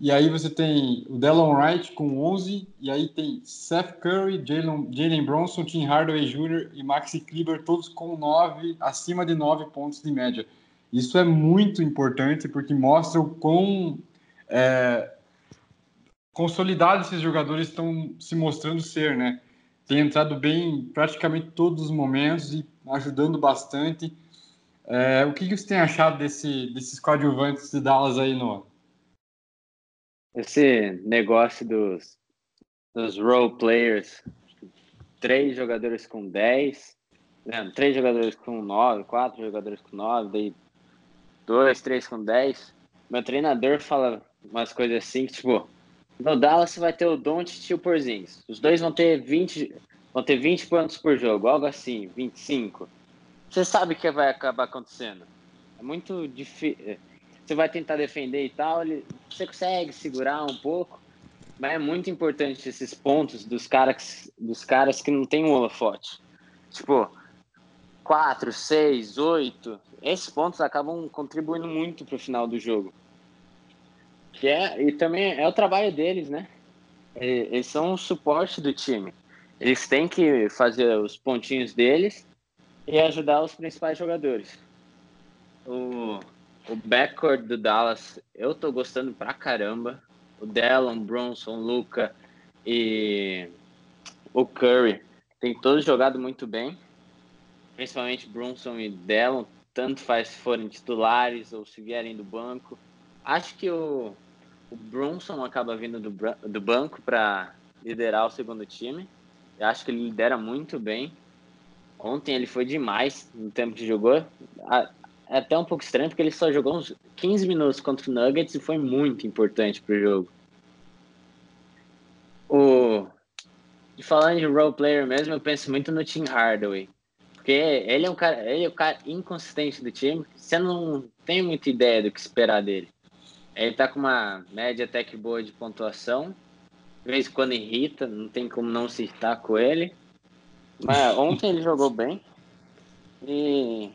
e aí você tem o Delon Wright com 11, e aí tem Seth Curry, Jalen Bronson, Tim Hardaway Jr. e Maxi Kleber, todos com 9, acima de 9 pontos de média. Isso é muito importante porque mostra o quão é, consolidados esses jogadores estão se mostrando ser, né? Tem entrado bem em praticamente todos os momentos e ajudando bastante. É, o que, que você tem achado desse, desses coadjuvantes de Dallas aí, Noah? esse negócio dos, dos role players, três jogadores com 10, né, três jogadores com 9, quatro jogadores com 9, daí dois, três com 10. Meu treinador fala umas coisas assim, tipo, no Dallas vai ter o Doncic e o Porzingis. Os dois vão ter 20, vão ter 20 pontos por jogo, algo assim, 25. Você sabe que vai acabar acontecendo. É muito difícil você vai tentar defender e tal, ele, você consegue segurar um pouco, mas é muito importante esses pontos dos caras, dos caras que não tem um holofote. Tipo, 4, 6, 8, esses pontos acabam contribuindo muito para o final do jogo. Que é, e também é o trabalho deles, né? Eles são o suporte do time. Eles têm que fazer os pontinhos deles e ajudar os principais jogadores. O, o backcourt do Dallas, eu tô gostando pra caramba. O Dallon, Bronson, Luca e o Curry tem todos jogado muito bem. Principalmente Bronson e Dallon, tanto faz se forem titulares ou se vierem do banco. Acho que o, o Bronson acaba vindo do, do banco para liderar o segundo time. Eu acho que ele lidera muito bem. Ontem ele foi demais no tempo que jogou é até um pouco estranho, porque ele só jogou uns 15 minutos contra o Nuggets e foi muito importante pro jogo. O... Falando de role player mesmo, eu penso muito no Tim Hardaway. Porque ele é um cara, ele é o cara inconsistente do time. Você não tem muita ideia do que esperar dele. Ele tá com uma média até que boa de pontuação. De vez em quando irrita, não tem como não se irritar com ele. Mas ontem ele jogou bem. E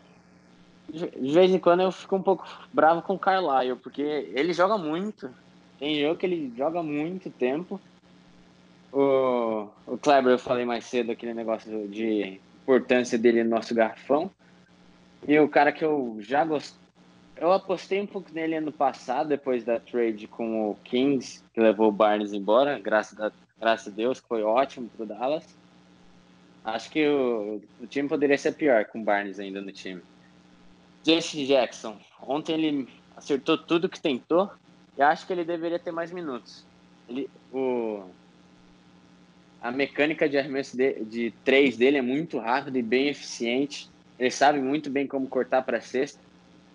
de vez em quando eu fico um pouco bravo com o Carlisle, porque ele joga muito. Tem jogo que ele joga muito tempo. O, o Kleber, eu falei mais cedo aquele negócio de importância dele no nosso garfão. E o cara que eu já gostei. Eu apostei um pouco nele ano passado, depois da trade com o Kings, que levou o Barnes embora, graças a, graças a Deus, que foi ótimo pro Dallas. Acho que o, o time poderia ser pior com o Barnes ainda no time. Jesse Jackson. Ontem ele acertou tudo que tentou e acho que ele deveria ter mais minutos. Ele, o, a mecânica de arremesso de, de três dele é muito rápida e bem eficiente. Ele sabe muito bem como cortar para cesta.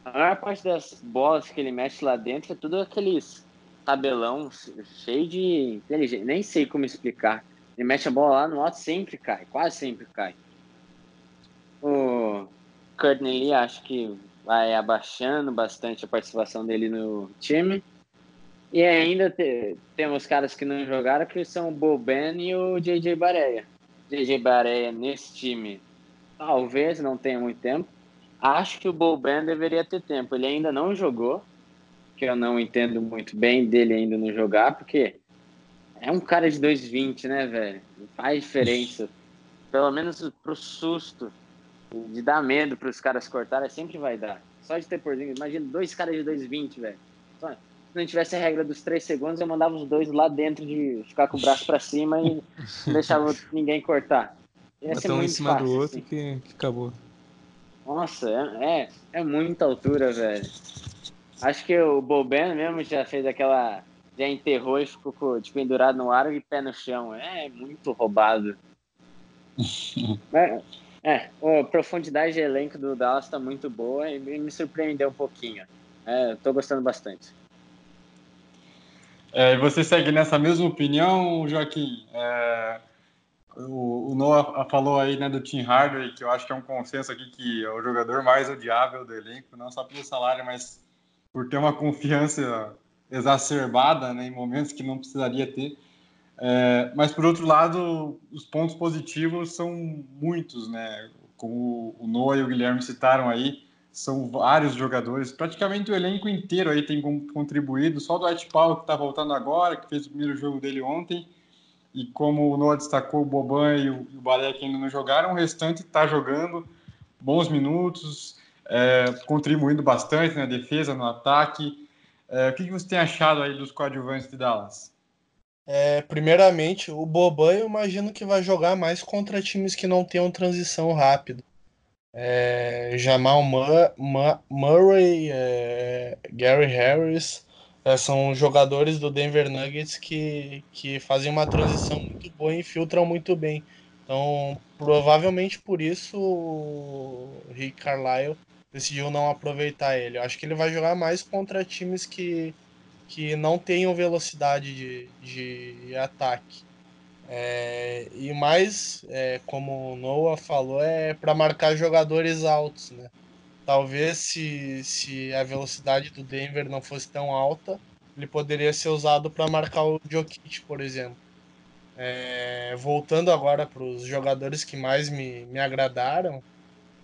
A maior parte das bolas que ele mexe lá dentro é tudo aqueles tabelão cheio de inteligência. Nem sei como explicar. Ele mexe a bola lá no alto sempre cai, quase sempre cai. O Courtney Lee acho que vai abaixando bastante a participação dele no time. E ainda te, temos caras que não jogaram, que são o Boban e o JJ Bareia. DJ Bareia nesse time, talvez não tenha muito tempo. Acho que o Boban deveria ter tempo. Ele ainda não jogou, que eu não entendo muito bem dele ainda não jogar, porque é um cara de 2,20, né, velho? Faz diferença. Pelo menos pro susto de dar medo para os caras cortarem, sempre vai dar. Só de ter por imagina dois caras de 2,20, velho. Se não tivesse a regra dos três segundos, eu mandava os dois lá dentro de ficar com o braço para cima e não deixava ninguém cortar. Ia ser muito um em cima fácil, do outro assim. que, que acabou. Nossa, é, é, é muita altura, velho. Acho que o Boban mesmo já fez aquela. Já enterrou e ficou tipo, pendurado no ar e pé no chão. É muito roubado. é, é, a profundidade de elenco do Dallas tá muito boa e me surpreendeu um pouquinho. É, tô gostando bastante. É, você segue nessa mesma opinião, Joaquim? É, o, o, Noah falou aí né, do Tim Hardaway, que eu acho que é um consenso aqui que é o jogador mais odiável do elenco, não só pelo salário, mas por ter uma confiança exacerbada né, em momentos que não precisaria ter. É, mas, por outro lado, os pontos positivos são muitos, né? Como o Noah e o Guilherme citaram aí, são vários jogadores, praticamente o elenco inteiro aí tem contribuído, só o Dwight Powell que está voltando agora, que fez o primeiro jogo dele ontem, e como o Noah destacou, o Boban e o, o Balek ainda não jogaram, o restante está jogando bons minutos, é, contribuindo bastante na defesa, no ataque. É, o que, que você tem achado aí dos coadjuvantes de Dallas? É, primeiramente, o Boban eu imagino que vai jogar mais contra times que não tenham transição rápida é, Jamal Murray, é, Gary Harris, é, são jogadores do Denver Nuggets que, que fazem uma transição muito boa e infiltram muito bem. Então, provavelmente por isso o Rick Carlisle decidiu não aproveitar ele. Eu acho que ele vai jogar mais contra times que, que não tenham velocidade de, de ataque. É, e mais, é, como o Noah falou, é para marcar jogadores altos, né? Talvez se, se a velocidade do Denver não fosse tão alta, ele poderia ser usado para marcar o Jokic, por exemplo. É, voltando agora para os jogadores que mais me, me agradaram,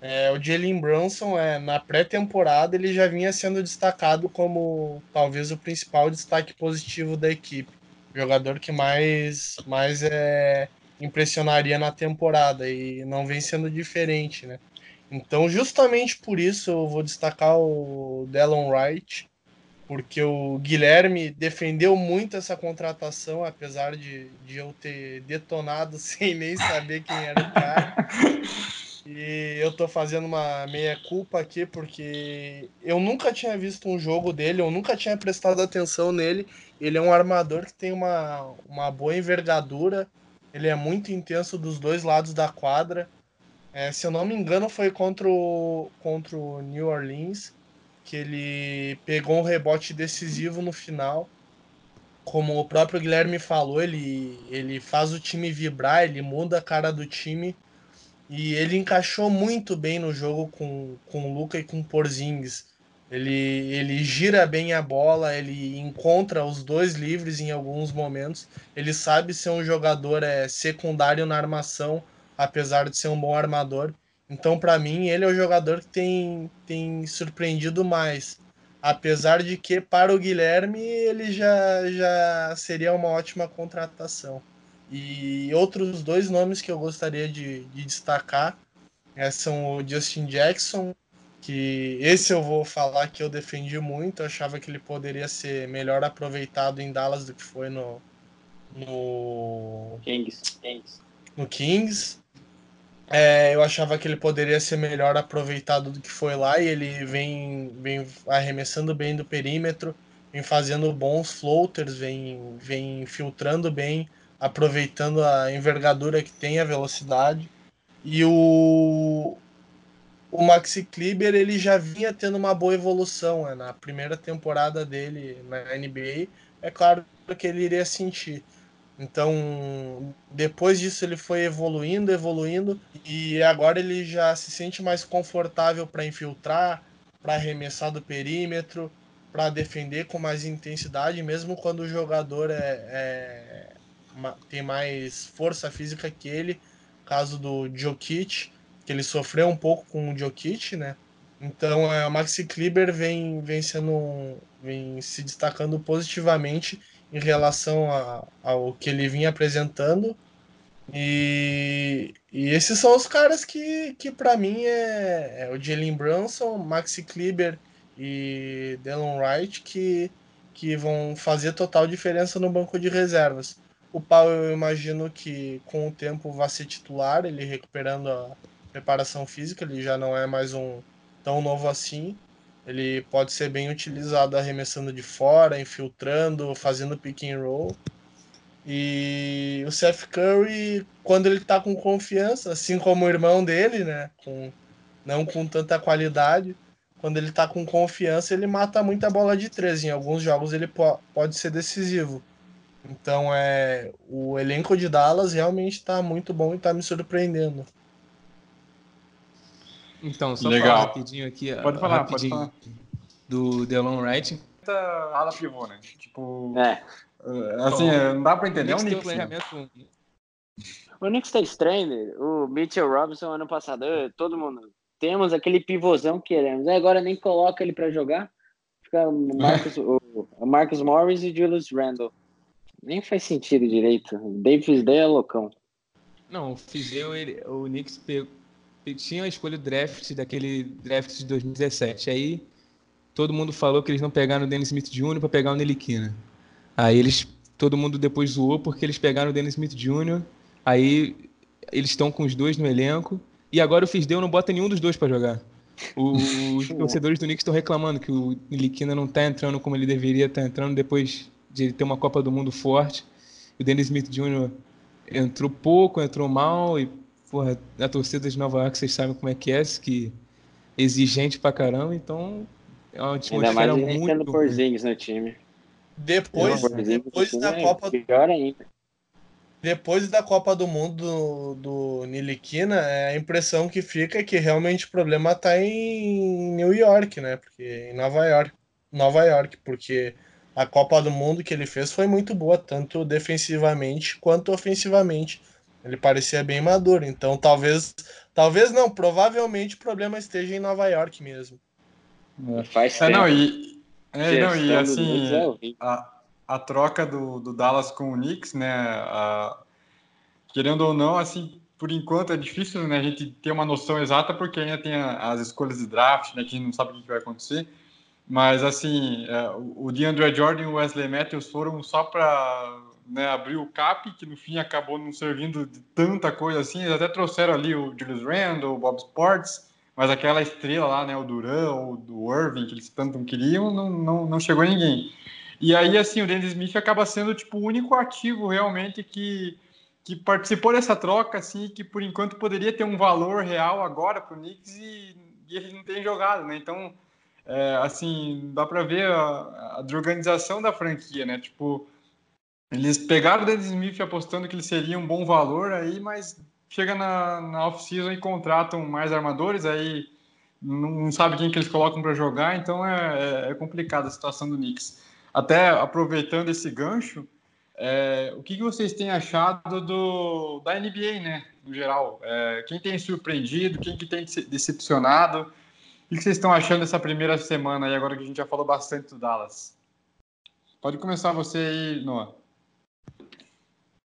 é, o Jalen Brunson, é, na pré-temporada, ele já vinha sendo destacado como talvez o principal destaque positivo da equipe jogador que mais, mais é, impressionaria na temporada e não vem sendo diferente, né? Então, justamente por isso, eu vou destacar o Delon Wright, porque o Guilherme defendeu muito essa contratação, apesar de, de eu ter detonado sem nem saber quem era o cara. E eu tô fazendo uma meia-culpa aqui, porque eu nunca tinha visto um jogo dele, eu nunca tinha prestado atenção nele. Ele é um armador que tem uma, uma boa envergadura, ele é muito intenso dos dois lados da quadra. É, se eu não me engano, foi contra o, contra o New Orleans, que ele pegou um rebote decisivo no final. Como o próprio Guilherme falou, ele, ele faz o time vibrar, ele muda a cara do time e ele encaixou muito bem no jogo com, com o Luca e com o Porzingis. Ele, ele gira bem a bola, ele encontra os dois livres em alguns momentos. Ele sabe ser um jogador é, secundário na armação, apesar de ser um bom armador. Então, para mim, ele é o jogador que tem, tem surpreendido mais. Apesar de que, para o Guilherme, ele já, já seria uma ótima contratação. E outros dois nomes que eu gostaria de, de destacar é, são o Justin Jackson, que esse eu vou falar que eu defendi muito, eu achava que ele poderia ser melhor aproveitado em Dallas do que foi no no Kings. Kings. No Kings. É, eu achava que ele poderia ser melhor aproveitado do que foi lá e ele vem, vem arremessando bem do perímetro, vem fazendo bons floaters, vem, vem filtrando bem aproveitando a envergadura que tem, a velocidade. E o, o Maxi Kleber ele já vinha tendo uma boa evolução né? na primeira temporada dele na NBA. É claro que ele iria sentir. Então, depois disso ele foi evoluindo, evoluindo e agora ele já se sente mais confortável para infiltrar, para arremessar do perímetro, para defender com mais intensidade, mesmo quando o jogador é, é tem mais força física que ele, caso do Jokic, que ele sofreu um pouco com o Jokic, né? Então é, o Maxi Kleber vem, vem, sendo, vem se destacando positivamente em relação a, ao que ele vinha apresentando. E, e esses são os caras que, que para mim é, é o Jalen Brunson, Maxi Kleber e Delon Wright que, que vão fazer total diferença no banco de reservas. O Pau eu imagino que com o tempo vai ser titular, ele recuperando a preparação física, ele já não é mais um tão novo assim. Ele pode ser bem utilizado arremessando de fora, infiltrando, fazendo pick and roll. E o Seth Curry, quando ele tá com confiança, assim como o irmão dele, né? Com, não com tanta qualidade, quando ele tá com confiança, ele mata muita bola de três. Em alguns jogos ele po pode ser decisivo. Então é o elenco de Dallas realmente está muito bom e está me surpreendendo. Então, só Legal. falar rapidinho aqui. Pode falar, rapidinho pode falar. Do Delon Wright. Ala pivô, né? Tipo. É. é assim, Bom, não dá pra entender. É um Knicks. Né? O Knicks tá estranho, o Mitchell Robinson ano passado, todo mundo. Temos aquele pivôzão que queremos. Agora nem coloca ele pra jogar. Fica Marcus, o, Marcus Morris e Julius Randle. Nem faz sentido direito. Davis Day é loucão. Não, o Fizeu, ele, o Knicks pegou, tinha a escolha draft daquele draft de 2017. Aí todo mundo falou que eles não pegaram o Dennis Smith Jr. para pegar o Neliquina. Aí eles, todo mundo depois zoou porque eles pegaram o Dennis Smith Jr. Aí eles estão com os dois no elenco. E agora o Fisdale não bota nenhum dos dois para jogar. Os torcedores do Knicks estão reclamando que o Neliquina não está entrando como ele deveria estar tá entrando depois de ter uma Copa do Mundo forte. O Dennis Smith Jr. entrou pouco, entrou mal e porra, a torcida de Nova York, vocês sabem como é que é, que exigente pra caramba, então é uma atmosfera Ainda mais muito... Porzingis no time. Depois, depois da é Copa... Pior ainda. Depois da Copa do Mundo do, do Niliquina, é a impressão que fica é que realmente o problema tá em New York, né? Porque em Nova York, Nova York, porque a Copa do Mundo que ele fez foi muito boa, tanto defensivamente quanto ofensivamente. Ele parecia bem maduro, então talvez, talvez não, provavelmente o problema esteja em Nova York mesmo. É, faz é, não, e, é, não, e assim, é a, a troca do, do Dallas com o Knicks, né, a, querendo ou não, assim, por enquanto é difícil né, a gente ter uma noção exata, porque ainda tem a, as escolhas de draft, né, que a gente não sabe o que vai acontecer, mas assim, é, o DeAndre Jordan e o Wesley Matthews foram só para né, abriu o cap, que no fim acabou não servindo de tanta coisa assim. Eles até trouxeram ali o Julius Randle, o Bob Sports, mas aquela estrela lá, né, o Duran ou do Irving, que eles tanto queriam, não, não, não chegou ninguém. E aí, assim, o Dennis Smith acaba sendo, tipo, o único ativo realmente que, que participou dessa troca, assim, que por enquanto poderia ter um valor real agora para o Knicks e, e ele não tem jogado, né? Então, é, assim, dá para ver a, a organização da franquia, né? Tipo, eles pegaram o Dennis Smith apostando que ele seria um bom valor aí, mas chega na, na off-season e contratam mais armadores, aí não, sabe quem que eles colocam para jogar, então é, é, é complicada a situação do Knicks. Até aproveitando esse gancho, é, o que, que, vocês têm achado do, da NBA, né, no geral? É, quem tem surpreendido, quem que tem decepcionado? O que, vocês estão achando dessa primeira semana aí, agora que a gente já falou bastante do Dallas? Pode começar você aí, Noah.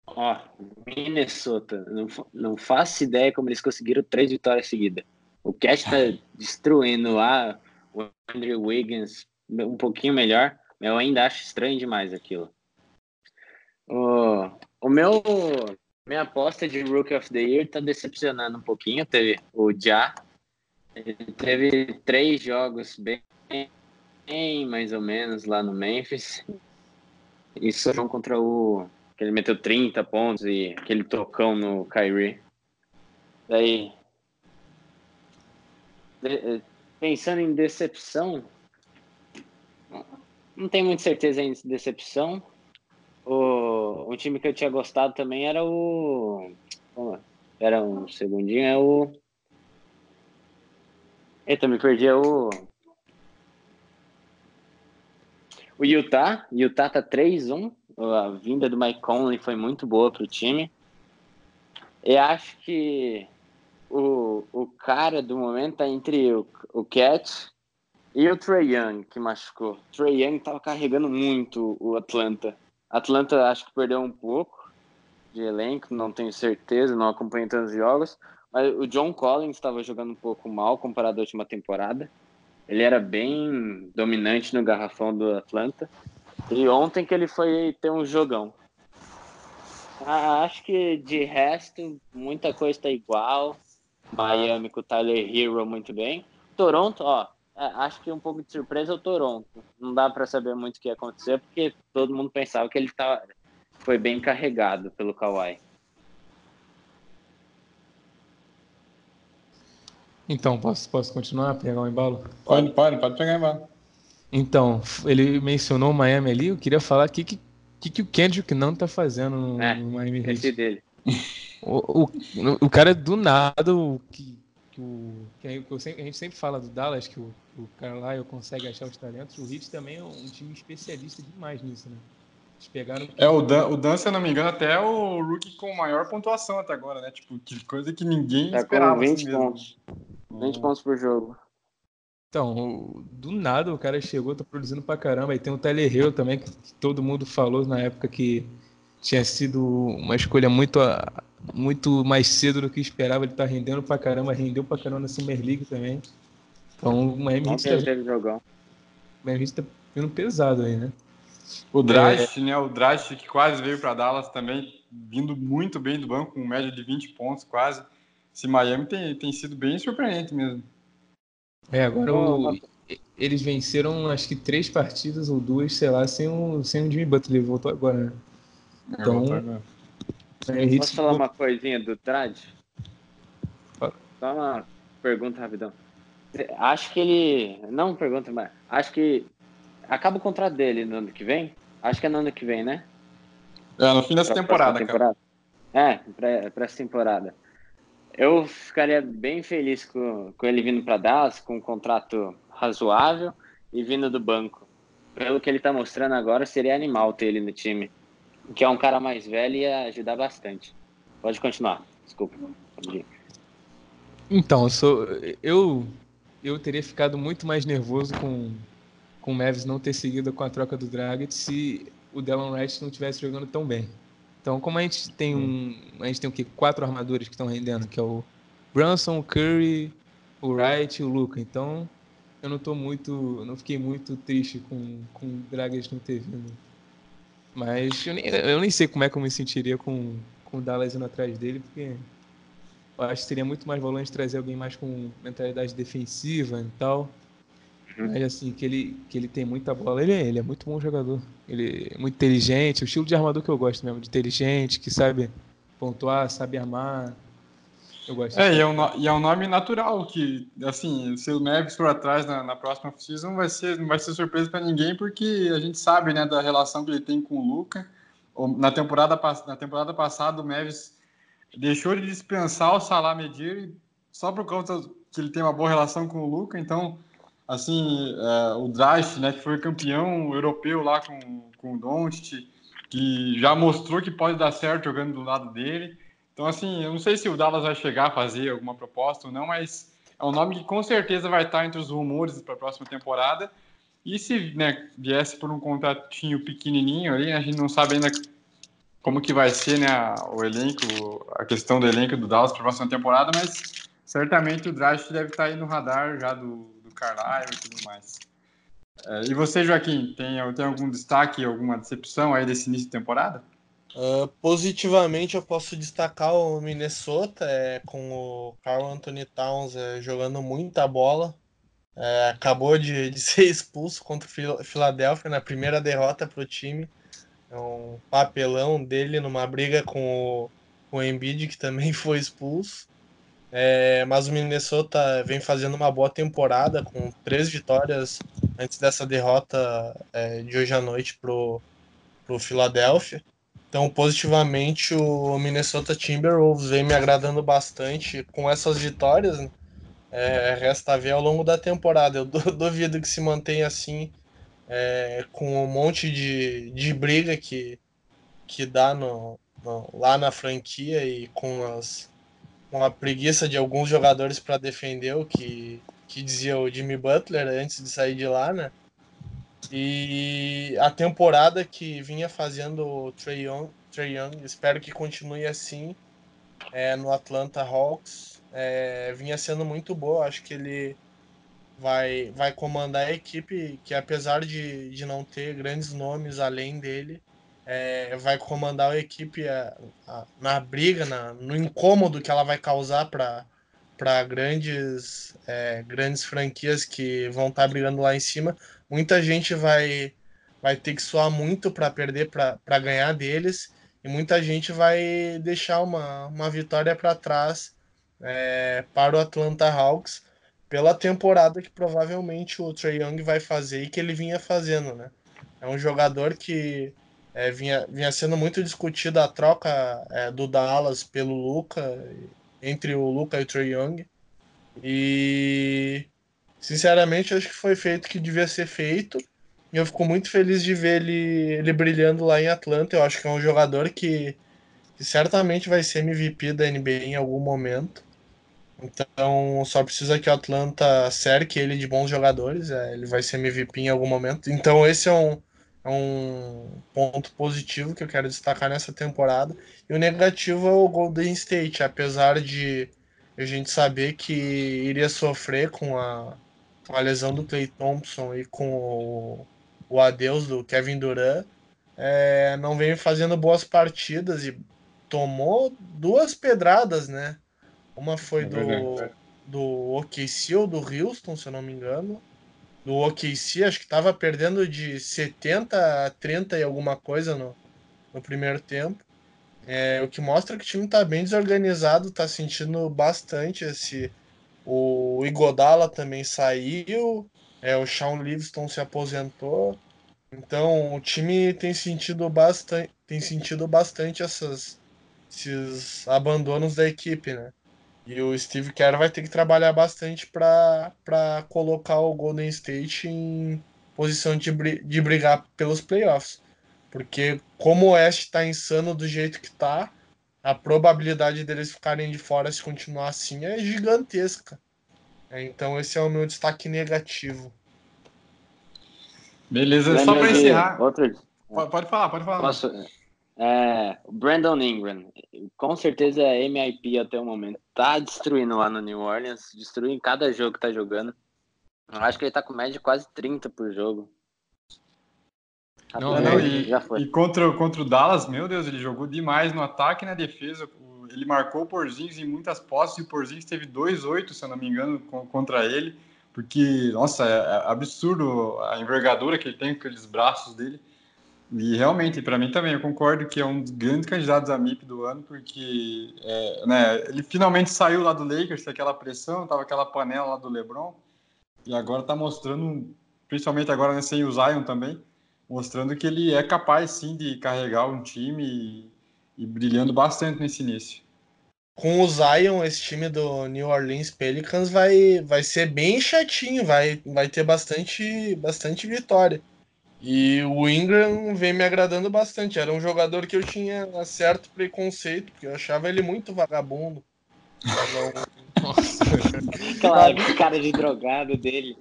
Ó, Minnesota. Não, não faço ideia como eles conseguiram três vitórias seguidas. O Cat tá destruindo lá o Andrew Wiggins um pouquinho melhor, eu ainda acho estranho demais aquilo. O, o meu minha aposta de Rookie of the Year tá decepcionando um pouquinho. Teve o Ja, ele teve três jogos bem, bem mais ou menos lá no Memphis. Isso contra o que ele meteu 30 pontos e aquele tocão no Kyrie. Daí, de, pensando em decepção, não tenho muita certeza em decepção. O, o time que eu tinha gostado também era o. Era um segundinho, é o. Eita, me perdi, é o. O Utah. Utah tá 3-1 a vinda do Mike Conley foi muito boa para o time. Eu acho que o, o cara do momento tá entre o, o Cat e o Trey Young, que machucou. Trey Young tava carregando muito o Atlanta. Atlanta acho que perdeu um pouco de elenco, não tenho certeza, não acompanho tantos jogos. Mas o John Collins estava jogando um pouco mal comparado à última temporada. Ele era bem dominante no garrafão do Atlanta. E ontem que ele foi ter um jogão. Ah, acho que de resto, muita coisa está igual. Miami com o Tyler Hero muito bem. Toronto, ó, é, acho que um pouco de surpresa é o Toronto. Não dá para saber muito o que ia acontecer, porque todo mundo pensava que ele tava, foi bem carregado pelo Kawhi. Então, posso, posso continuar, pegar o um embalo? Pode, pode, pode pegar o embalo. Então, ele mencionou o Miami ali, eu queria falar o que, que, que o Kendrick não tá fazendo no, é, no Miami Heat. dele. O, o, o cara do nada, o que, que, o, que a gente sempre fala do Dallas, que o, o Carlisle consegue achar os talentos, o Heat também é um time especialista demais nisso, né? Eles pegaram... É, o Dan, o Dan, se eu não me engano, até é o rookie com maior pontuação até agora, né? Tipo, que coisa que ninguém tá esperava. Com 20 assim pontos. Mesmo. 20 pontos por jogo. Então, do nada o cara chegou, tá produzindo pra caramba. Aí tem o Tyler Hill também, que, todo mundo falou na época que tinha sido uma escolha muito, muito mais cedo do que esperava. Ele tá rendendo pra caramba, rendeu pra caramba na Summer League também. Então o Miami Heat tá, Miami Heat tá vindo pesado aí, né? O Dragic, é... né? O Dragic que quase veio para Dallas também, vindo muito bem do banco, com média de 20 pontos quase. Esse Miami tem, tem sido bem surpreendente mesmo. É, agora o, eles venceram acho que três partidas ou duas, sei lá, sem o, sem o Jimmy Butler. Ele voltou agora, né? Então. É, Posso falar uma coisinha do Trad? Só uma pergunta rapidão. Acho que ele. Não pergunta, mas acho que acaba o contrato dele no ano que vem. Acho que é no ano que vem, né? É, no fim dessa temporada, temporada, cara. É, pra, pra essa temporada. Eu ficaria bem feliz com, com ele vindo para Dallas, com um contrato razoável e vindo do banco. Pelo que ele está mostrando agora, seria animal ter ele no time. Que é um cara mais velho e ia ajudar bastante. Pode continuar, desculpa. Então, eu, sou, eu, eu teria ficado muito mais nervoso com, com o Mavis não ter seguido com a troca do Dragic se o Delon Wright não estivesse jogando tão bem. Então, como a gente tem um. A gente tem o quê? Quatro armadores que estão rendendo, que é o Brunson, o Curry, o Wright e o Luca. Então, eu não tô muito. não fiquei muito triste com, com o Dragas não ter vindo. Mas eu nem, eu nem sei como é que eu me sentiria com, com o Dallas indo atrás dele, porque eu acho que seria muito mais valor de trazer alguém mais com mentalidade defensiva e tal. Uhum. Mas assim, que ele, que ele tem muita bola. Ele é, ele é muito bom jogador. Ele é muito inteligente, o estilo de armador que eu gosto mesmo, de inteligente, que sabe pontuar, sabe armar. Eu gosto. É, e é, um, e é um nome natural que, assim, se o Neves for atrás na, na próxima season, vai ser, não vai ser surpresa para ninguém, porque a gente sabe, né, da relação que ele tem com o Luca. Na temporada, na temporada passada, o Neves deixou de dispensar o Salah Medir só por conta que ele tem uma boa relação com o Luca, então assim, é, o Drash, né, que foi campeão europeu lá com, com o Doncic, que já mostrou que pode dar certo jogando do lado dele. Então, assim, eu não sei se o Dallas vai chegar a fazer alguma proposta ou não, mas é um nome que com certeza vai estar entre os rumores para a próxima temporada. E se né, viesse por um contratinho pequenininho ali, a gente não sabe ainda como que vai ser né, o elenco, a questão do elenco do Dallas para a próxima temporada, mas certamente o Drash deve estar aí no radar já do, Carlisle e tudo mais. É, e você, Joaquim, tem, tem algum destaque, alguma decepção aí desse início de temporada? Uh, positivamente eu posso destacar o Minnesota é, com o Carl Anthony Towns é, jogando muita bola. É, acabou de, de, ser expulso contra o Philadelphia na primeira derrota para o time. É um papelão dele numa briga com o, com o Embiid, que também foi expulso. É, mas o Minnesota vem fazendo uma boa temporada com três vitórias antes dessa derrota é, de hoje à noite pro, pro Philadelphia. Então, positivamente, o Minnesota Timberwolves vem me agradando bastante com essas vitórias. Né? É, resta ver ao longo da temporada. Eu duvido que se mantenha assim, é, com um monte de, de briga que, que dá no, no, lá na franquia e com, as, com a preguiça de alguns jogadores para defender o que, que dizia o Jimmy Butler antes de sair de lá, né? E a temporada que vinha fazendo o Trey Young, Trey Young espero que continue assim é, no Atlanta Hawks. É, vinha sendo muito boa, acho que ele vai, vai comandar a equipe que, apesar de, de não ter grandes nomes além dele, é, vai comandar a equipe a, a, na briga, na, no incômodo que ela vai causar para grandes, é, grandes franquias que vão estar tá brigando lá em cima. Muita gente vai, vai ter que suar muito para perder, para ganhar deles, e muita gente vai deixar uma, uma vitória para trás é, para o Atlanta Hawks pela temporada que provavelmente o Trey Young vai fazer e que ele vinha fazendo, né? É um jogador que é, vinha, vinha sendo muito discutida a troca é, do Dallas pelo Luca, entre o Luca e o Trey Young. E sinceramente acho que foi feito o que devia ser feito. E eu fico muito feliz de ver ele, ele brilhando lá em Atlanta. Eu acho que é um jogador que, que certamente vai ser MVP da NBA em algum momento. Então só precisa que o Atlanta cerque ele de bons jogadores. É, ele vai ser MVP em algum momento. Então esse é um, um ponto positivo que eu quero destacar nessa temporada. E o negativo é o Golden State, apesar de a gente saber que iria sofrer com a, com a lesão do Clay Thompson e com o, o adeus do Kevin Durant. É, não vem fazendo boas partidas e tomou duas pedradas, né? Uma foi é do, do OKC ou do Houston, se eu não me engano. Do OKC, acho que estava perdendo de 70 a 30 e alguma coisa no, no primeiro tempo. É, o que mostra que o time está bem desorganizado, está sentindo bastante esse. O Igodala também saiu, é, o Sean Livingston se aposentou. Então o time tem sentido bastante, tem sentido bastante essas, esses abandonos da equipe, né? E o Steve Kerr vai ter que trabalhar bastante para colocar o Golden State em posição de, de brigar pelos playoffs. Porque como o Oeste está insano do jeito que está, a probabilidade deles ficarem de fora se continuar assim é gigantesca. É, então esse é o meu destaque negativo. Beleza, só para encerrar. Outro... Pode, pode falar, pode falar. Posso... É, Brandon Ingram, com certeza é MIP até o momento. Tá destruindo lá no New Orleans, destruindo cada jogo que tá jogando. Eu acho que ele tá com média de quase 30 por jogo. Não, não, e, já foi. e contra, contra o Dallas, meu Deus, ele jogou demais no ataque e na defesa. Ele marcou o Porzingis em muitas posses e o Porzingis teve 2-8, se eu não me engano, contra ele. Porque, nossa, é, é absurdo a envergadura que ele tem com aqueles braços dele. E realmente, para mim também, eu concordo que é um dos grandes candidatos a MIP do ano, porque é, né, ele finalmente saiu lá do Lakers, aquela pressão, tava aquela panela lá do LeBron, e agora tá mostrando, principalmente agora né, sem o Zion também, mostrando que ele é capaz sim de carregar um time e, e brilhando bastante nesse início. Com o Zion, esse time do New Orleans Pelicans vai, vai ser bem chatinho, vai, vai ter bastante, bastante vitória. E o Ingram vem me agradando bastante. Era um jogador que eu tinha certo preconceito, porque eu achava ele muito vagabundo. Nossa. Aquela cara de drogado dele.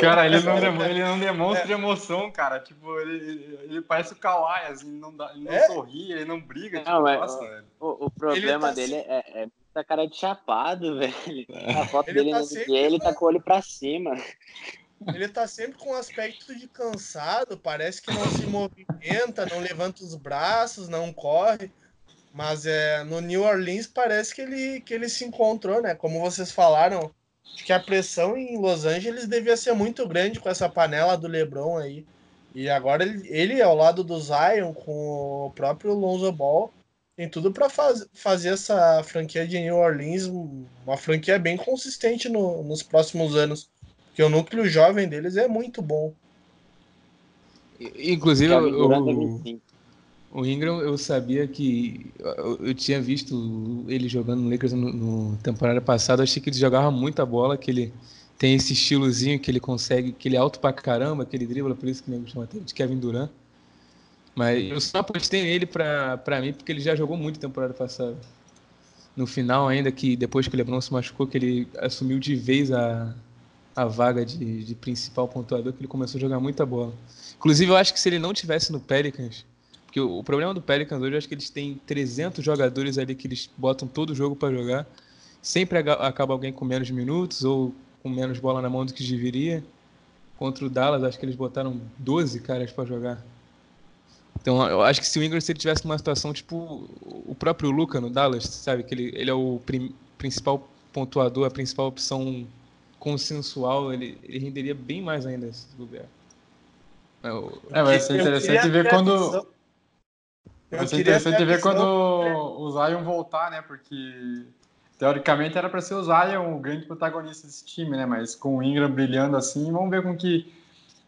Cara, ele não, demonstra, ele não demonstra é. emoção, cara. Tipo, ele, ele parece o Kawhi, assim, ele não, dá, ele não é? sorri, ele não briga. Não, tipo, mas, nossa, o, o, problema tá dele assim... é, é muita cara de chapado, velho. A foto ele dele tá no sempre... ele tá com o olho pra cima. Ele tá sempre com um aspecto de cansado, parece que não se movimenta, não levanta os braços, não corre. Mas é, no New Orleans parece que ele, que ele se encontrou, né? Como vocês falaram, que a pressão em Los Angeles devia ser muito grande com essa panela do LeBron aí. E agora ele, ele ao lado do Zion, com o próprio Lonzo Ball, tem tudo para faz, fazer essa franquia de New Orleans uma franquia bem consistente no, nos próximos anos. Porque o núcleo jovem deles é muito bom. Inclusive, o, o Ingram, eu sabia que. Eu, eu, tinha visto ele jogando no Lakers no, no temporada passada. Eu achei que ele jogava muita bola, que ele tem esse estilozinho que ele consegue, que ele é alto pra caramba, que ele dribla, por isso que o nego chama até de Kevin Durant. Mas eu só apostei nele pra, pra mim porque ele já jogou muito temporada passada. No final, ainda que depois que o Lebron se machucou, que ele assumiu de vez a, a vaga de, de principal pontuador, que ele começou a jogar muita bola. Inclusive, eu acho que se ele não tivesse no Pelicans, porque o, o problema do Pelicans hoje, eu acho que eles têm 300 jogadores ali que eles botam todo jogo para jogar. Sempre acaba alguém com menos minutos ou com menos bola na mão do que deveria. Contra o Dallas, acho que eles botaram 12 caras para jogar. Então, eu acho que se o Ingram se ele tivesse numa situação tipo o próprio Luca no Dallas, sabe? Que ele, ele é o prim, principal pontuador, a principal opção consensual, ele, ele renderia bem mais ainda nesse lugar. Eu, é, vai ser interessante ver quando. Vai ser interessante ver quando o Zion voltar, né? Porque teoricamente era para ser o Zion o grande protagonista desse time, né? Mas com o Ingram brilhando assim, vamos ver com que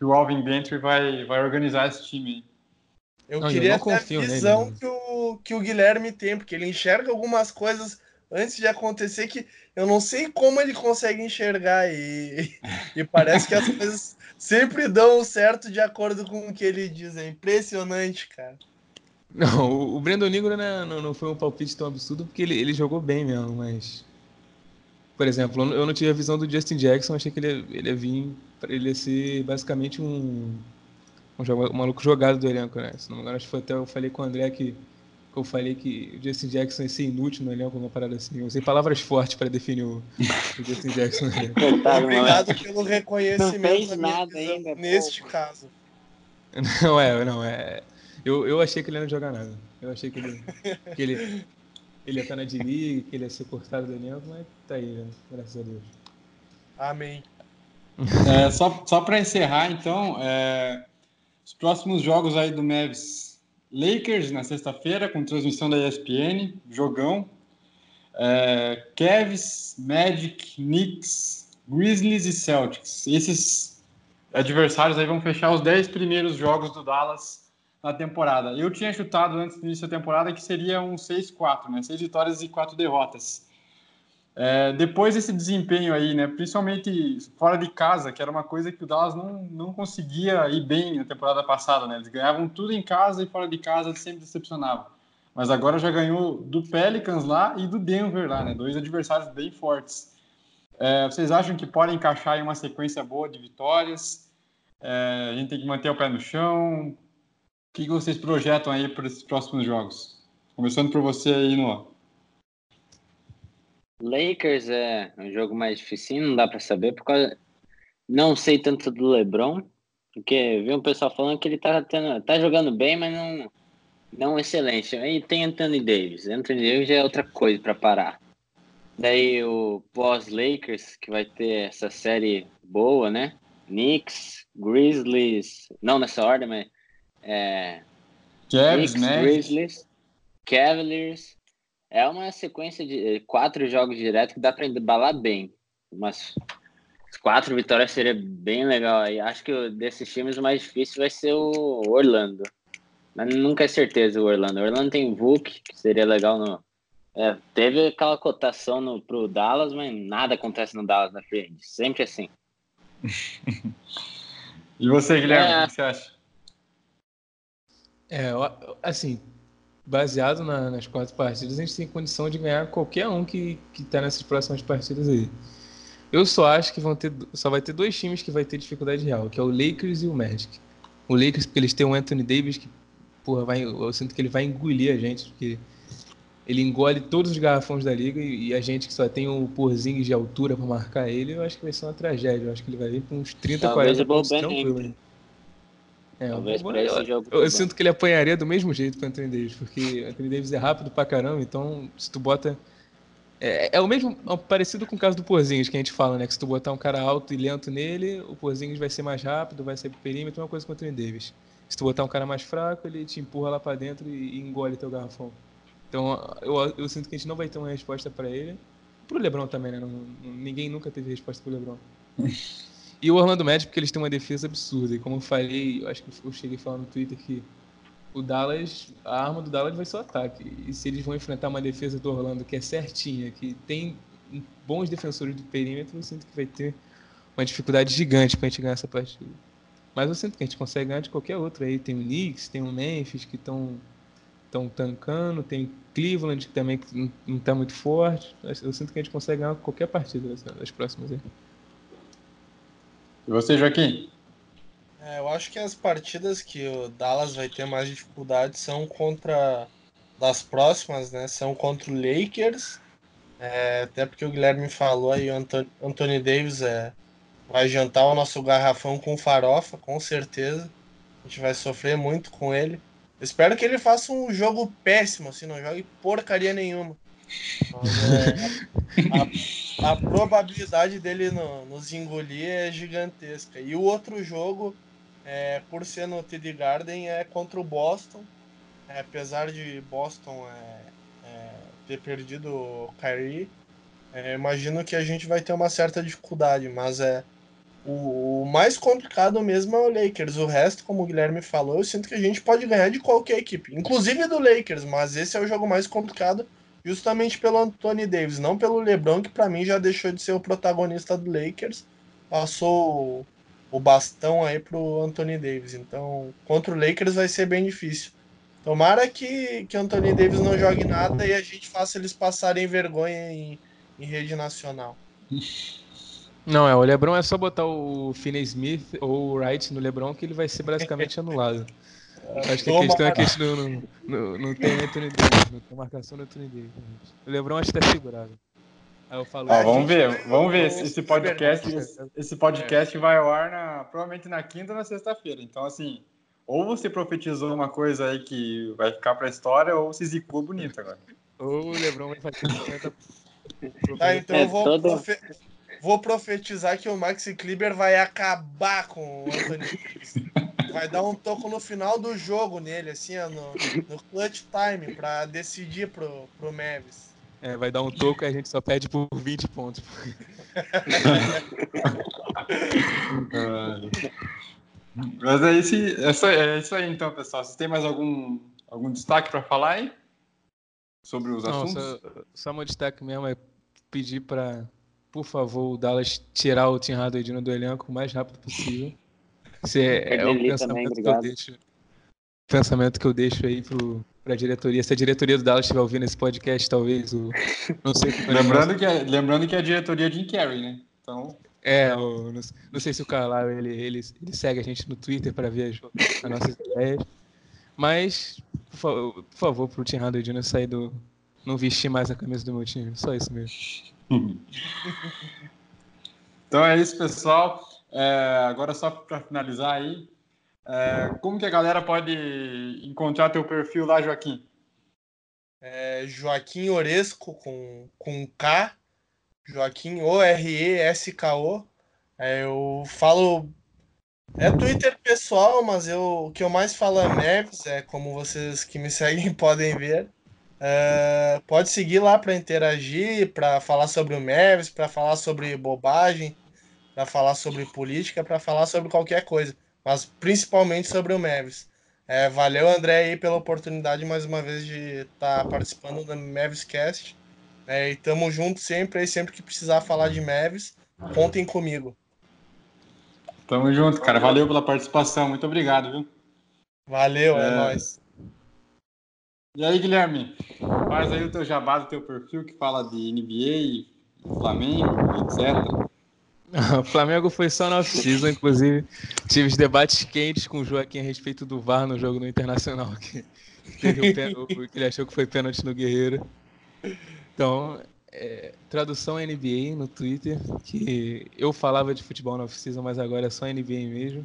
o Alvin Gentry vai, vai organizar esse time. Eu não, queria eu ter a visão nele, que, o, que o Guilherme tem, porque ele enxerga algumas coisas antes de acontecer que eu não sei como ele consegue enxergar e, e parece que as coisas sempre dão certo de acordo com o que ele diz. É impressionante, cara. Não, o Brandon Ingram né, não, não foi um palpite tão absurdo porque ele, ele jogou bem mesmo, mas. Por exemplo, eu não tive a visão do Justin Jackson, achei que ele, ele ia vir. Ele ia ser basicamente um. Um, jogo, um maluco jogado do elenco, né? Se não me engano, acho que foi até eu falei com o André que eu falei que o Justin Jackson ia ser inútil no elenco, uma parada assim. Eu usei palavras fortes para definir o, o Justin Jackson. Obrigado pelo reconhecimento. Não fez nada ainda. Neste pô. caso. Não é, não é. Eu, eu achei que ele não ia jogar nada. Eu achei que ele, que ele, ele ia estar na D-League, que ele ia ser cortado do elenco, mas tá aí, né? Graças a Deus. Amém. É, só só para encerrar, então, é, os próximos jogos aí do Mavis. Lakers na sexta-feira, com transmissão da ESPN, jogão. É, Cavs, Magic, Knicks, Grizzlies e Celtics. Esses adversários aí vão fechar os 10 primeiros jogos do Dallas na temporada. Eu tinha chutado antes do início da temporada que seria um 6-4, né? 6 vitórias e 4 derrotas. É, depois desse desempenho aí, né, principalmente fora de casa, que era uma coisa que o Dallas não, não conseguia ir bem na temporada passada, né? Eles ganhavam tudo em casa e fora de casa sempre decepcionavam. Mas agora já ganhou do Pelicans lá e do Denver lá, né? Dois adversários bem fortes. É, vocês acham que podem encaixar em uma sequência boa de vitórias? É, a gente tem que manter o pé no chão que vocês projetam aí para esses próximos jogos? Começando por você aí, Noah. Lakers é um jogo mais difícil, não dá para saber, porque não sei tanto do LeBron, porque vi um pessoal falando que ele tá, tendo, tá jogando bem, mas não, não excelente. Aí tem Anthony Davis. Anthony Davis é outra coisa para parar. Daí o pós-Lakers, que vai ter essa série boa, né? Knicks, Grizzlies, não nessa ordem, mas é, Cavs, né? Grizzlies, Cavaliers. É uma sequência de quatro jogos direto que dá para embalar bem. Umas quatro vitórias seria bem legal. aí acho que desses times o mais difícil vai ser o Orlando. Mas nunca é certeza o Orlando. O Orlando tem o Vuk, que seria legal no. É, teve aquela cotação no, pro Dallas, mas nada acontece no Dallas na frente. Sempre assim. e você, Guilherme, é, o que você acha? É, assim, baseado na, nas quatro partidas, a gente tem condição de ganhar qualquer um que, que tá nessas próximas partidas aí. Eu só acho que vão ter, só vai ter dois times que vai ter dificuldade real, que é o Lakers e o Magic. O Lakers, porque eles têm o Anthony Davis, que, porra, vai, eu sinto que ele vai engolir a gente, porque ele engole todos os garrafões da liga e, e a gente que só tem o Porzingis de altura para marcar ele, eu acho que vai ser uma tragédia. Eu acho que ele vai vir com uns 30, Talvez 40 pontos tranquilo. É, Talvez eu, eu, jogo eu, eu sinto que ele apanharia do mesmo jeito para Anthony Davis, porque o Anthony Davis é rápido pra caramba, então se tu bota. É, é o mesmo, é parecido com o caso do Porzingis que a gente fala, né? Que se tu botar um cara alto e lento nele, o Porzingis vai ser mais rápido, vai sair pro perímetro, é uma coisa com o Anthony Davis. Se tu botar um cara mais fraco, ele te empurra lá para dentro e, e, engole teu garrafão. Então eu, eu sinto que a gente não vai ter uma resposta para ele. Pro LeBron também, né? Não, ninguém nunca teve resposta pro LeBron. E o Orlando Magic, porque eles têm uma defesa absurda. E como eu falei, eu acho que eu cheguei a falar no Twitter que o Dallas, a arma do Dallas vai ser o ataque. E se eles vão enfrentar uma defesa do Orlando que é certinha, que tem bons defensores do perímetro, eu sinto que vai ter uma dificuldade gigante pra gente ganhar essa partida. Mas eu sinto que a gente consegue ganhar de qualquer outro aí. Tem o Knicks, tem o Memphis que estão estão tancando, tem Cleveland que também não está muito forte. Eu sinto que a gente consegue ganhar qualquer partida das próximas aí. E você, Joaquim? É, eu acho que as partidas que o Dallas vai ter mais dificuldade são contra das próximas, né? São contra o Lakers. É, até porque o Guilherme falou aí, o Anthony Davis é, vai jantar o nosso garrafão com farofa, com certeza. A gente vai sofrer muito com ele. Espero que ele faça um jogo péssimo, assim, não jogue porcaria nenhuma. É, a, a, probabilidade dele no, nos engolir é gigantesca. E o outro jogo, é, por ser no TD Garden, é contra o Boston. É, apesar de Boston é, é, ter perdido o Kyrie, imagino que a gente vai ter uma certa dificuldade, mas é o, o, mais complicado mesmo é o Lakers. O resto, como o Guilherme falou, eu sinto que a gente pode ganhar de qualquer equipe, inclusive do Lakers, mas esse é o jogo mais complicado justamente pelo Anthony Davis, não pelo LeBron, que para mim já deixou de ser o protagonista do Lakers, passou o bastão aí pro Anthony Davis. Então, contra o Lakers vai ser bem difícil. Tomara que, que Anthony Davis não jogue nada e a gente faça eles passarem vergonha em, em rede nacional. Não, é, o LeBron é só botar o Finney Smith ou o Wright no LeBron que ele vai ser basicamente anulado. Acho que a questão é que não, não, não, não tem Anthony Davis, não tem marcação do Anthony Davis. O LeBron acho que tá segurado. Aí eu falo, ah, vamos ver, vamos ver. Esse podcast, esse podcast vai ao ar na, provavelmente na quinta ou na sexta-feira. Então, assim, ou você profetizou uma coisa aí que vai ficar pra história, ou se zicou bonito agora. Ou o Lebron vai fazer 50. Tá, então eu vou, é, todo... profe... vou profetizar que o Maxi Kleber vai acabar com o Anthony Vai dar um toco no final do jogo nele, assim, ó, no, no clutch time, pra decidir pro, pro Mavis. É, vai dar um toco e a gente só pede por 20 pontos. Mas é isso, é isso aí então, pessoal. Vocês têm mais algum, algum destaque para falar aí? Sobre os Não, assuntos? Só, só meu destaque mesmo é pedir para, por favor, o Dallas tirar o Tim Hardaway do elenco o mais rápido possível. Esse é, é o pensamento também, que eu deixo. Pensamento que eu deixo aí para a diretoria. Se a diretoria do Dallas estiver ouvindo esse podcast, talvez o. Não sei lembrando, que é, lembrando que é a diretoria de Jim Carrey, né? Então. É, não, não, sei se o Carlyle ele, ele, ele segue a gente no Twitter para ver as, as, nossas ideias. Mas, por favor, por favor pro Tim Hardaway Jr. sair do. Não vestir mais a camisa do meu time. Só isso mesmo. então é isso, pessoal. É, agora, só para finalizar aí, é, como que a galera pode encontrar teu perfil lá, Joaquim? É, Joaquim Oresco com, com K Joaquim O-R-E-S-K-O. É, eu falo. É Twitter pessoal, mas eu, o que eu mais falo é Mavis, é como vocês que me seguem podem ver. É, pode seguir lá para interagir, para falar sobre o Mavis, para falar sobre bobagem, para falar sobre política, para falar sobre qualquer coisa, mas principalmente sobre o Mavis. É, valeu, André, aí, pela oportunidade mais uma vez de estar tá participando do Mavis Cast. É, e tamo junto sempre, aí sempre que precisar falar de Mavis, contem comigo. Tamo junto, cara. Valeu pela participação. Muito obrigado, viu? Valeu, é, é nóis. E aí, Guilherme? Faz aí o teu jabá do teu perfil que fala de NBA, Flamengo, etc. O Flamengo foi só na off-season, inclusive tive os debates quentes com o Joaquim a respeito do VAR no jogo no Internacional, que, que ele achou que foi pênalti no Guerreiro. Então, é, tradução NBA no Twitter, que eu falava de futebol na off-season, mas agora é só NBA mesmo.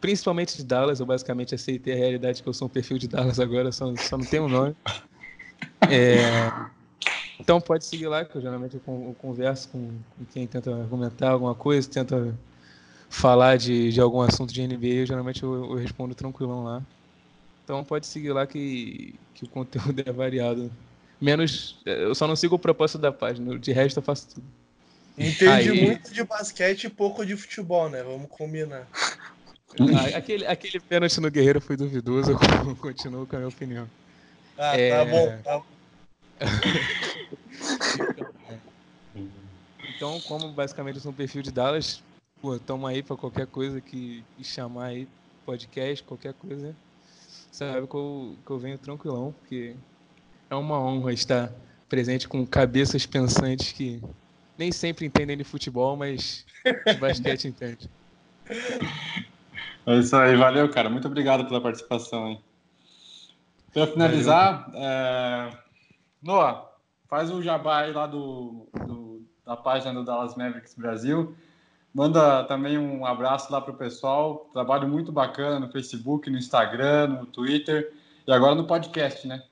Principalmente de Dallas, eu basicamente aceitei a realidade que eu sou um perfil de Dallas agora, só, só não tenho um nome. É, então pode seguir lá, que eu geralmente eu converso com, quem tenta argumentar alguma coisa, tenta falar de, de algum assunto de NBA, eu, geralmente eu, eu respondo tranquilão lá. Então pode seguir lá que, que o conteúdo é variado. Menos. Eu só não sigo o propósito da página. De resto, eu faço tudo. Entendi Aí... muito de basquete e pouco de futebol, né? Vamos combinar. Ah, aquele, aquele pênalti no Guerreiro foi duvidoso, eu continuo com a minha opinião. Ah, tá é... tá bom, tá Então, como basicamente eu sou um perfil de Dallas, pô, tamo aí para qualquer coisa que, chamar aí, podcast, qualquer coisa. Sabe que eu, que eu venho tranquilão, porque é uma honra estar presente com cabeças pensantes que nem sempre entendem de futebol, mas de basquete entende. É isso aí, valeu, cara. Muito obrigado pela participação. Hein? Para finalizar, é... Noah, faz o jabá aí lá do, do, da página do Dallas Mavericks Brasil. Manda também um abraço lá para o pessoal. Trabalho muito bacana no Facebook, no Instagram, no Twitter e agora no podcast, né?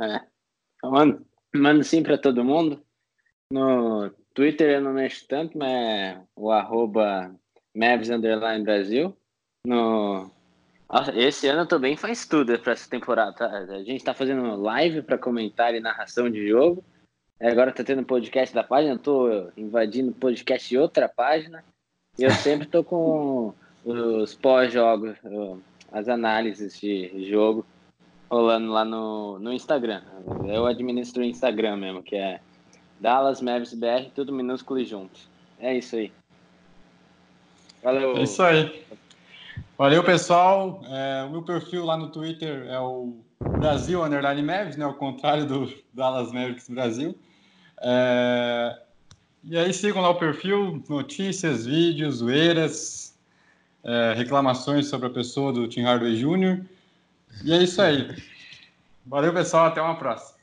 É. Mando, mando sim para todo mundo. No Twitter eu não mexo tanto, mas é o arroba Mavs Underline Brasil. No... Nossa, esse ano também faz tudo para essa temporada. Tá? A gente está fazendo live para comentário e narração de jogo. Agora tá tendo podcast da página, estou invadindo podcast de outra página. E eu sempre estou com os pós-jogos, as análises de jogo rolando lá no, no Instagram. Eu administro o Instagram mesmo, que é Dallas Mavis BR, tudo minúsculo e junto. É isso aí. Valeu. É isso aí. Valeu, pessoal. É, o meu perfil lá no Twitter é o Brasil Underline Mavis, né? O contrário do Dallas Mavericks Brasil. É, e aí sigam lá o perfil, notícias, vídeos, zoeiras, é, reclamações sobre a pessoa do Tim Hardaway Jr. E é isso aí. Valeu, pessoal. Até uma próxima.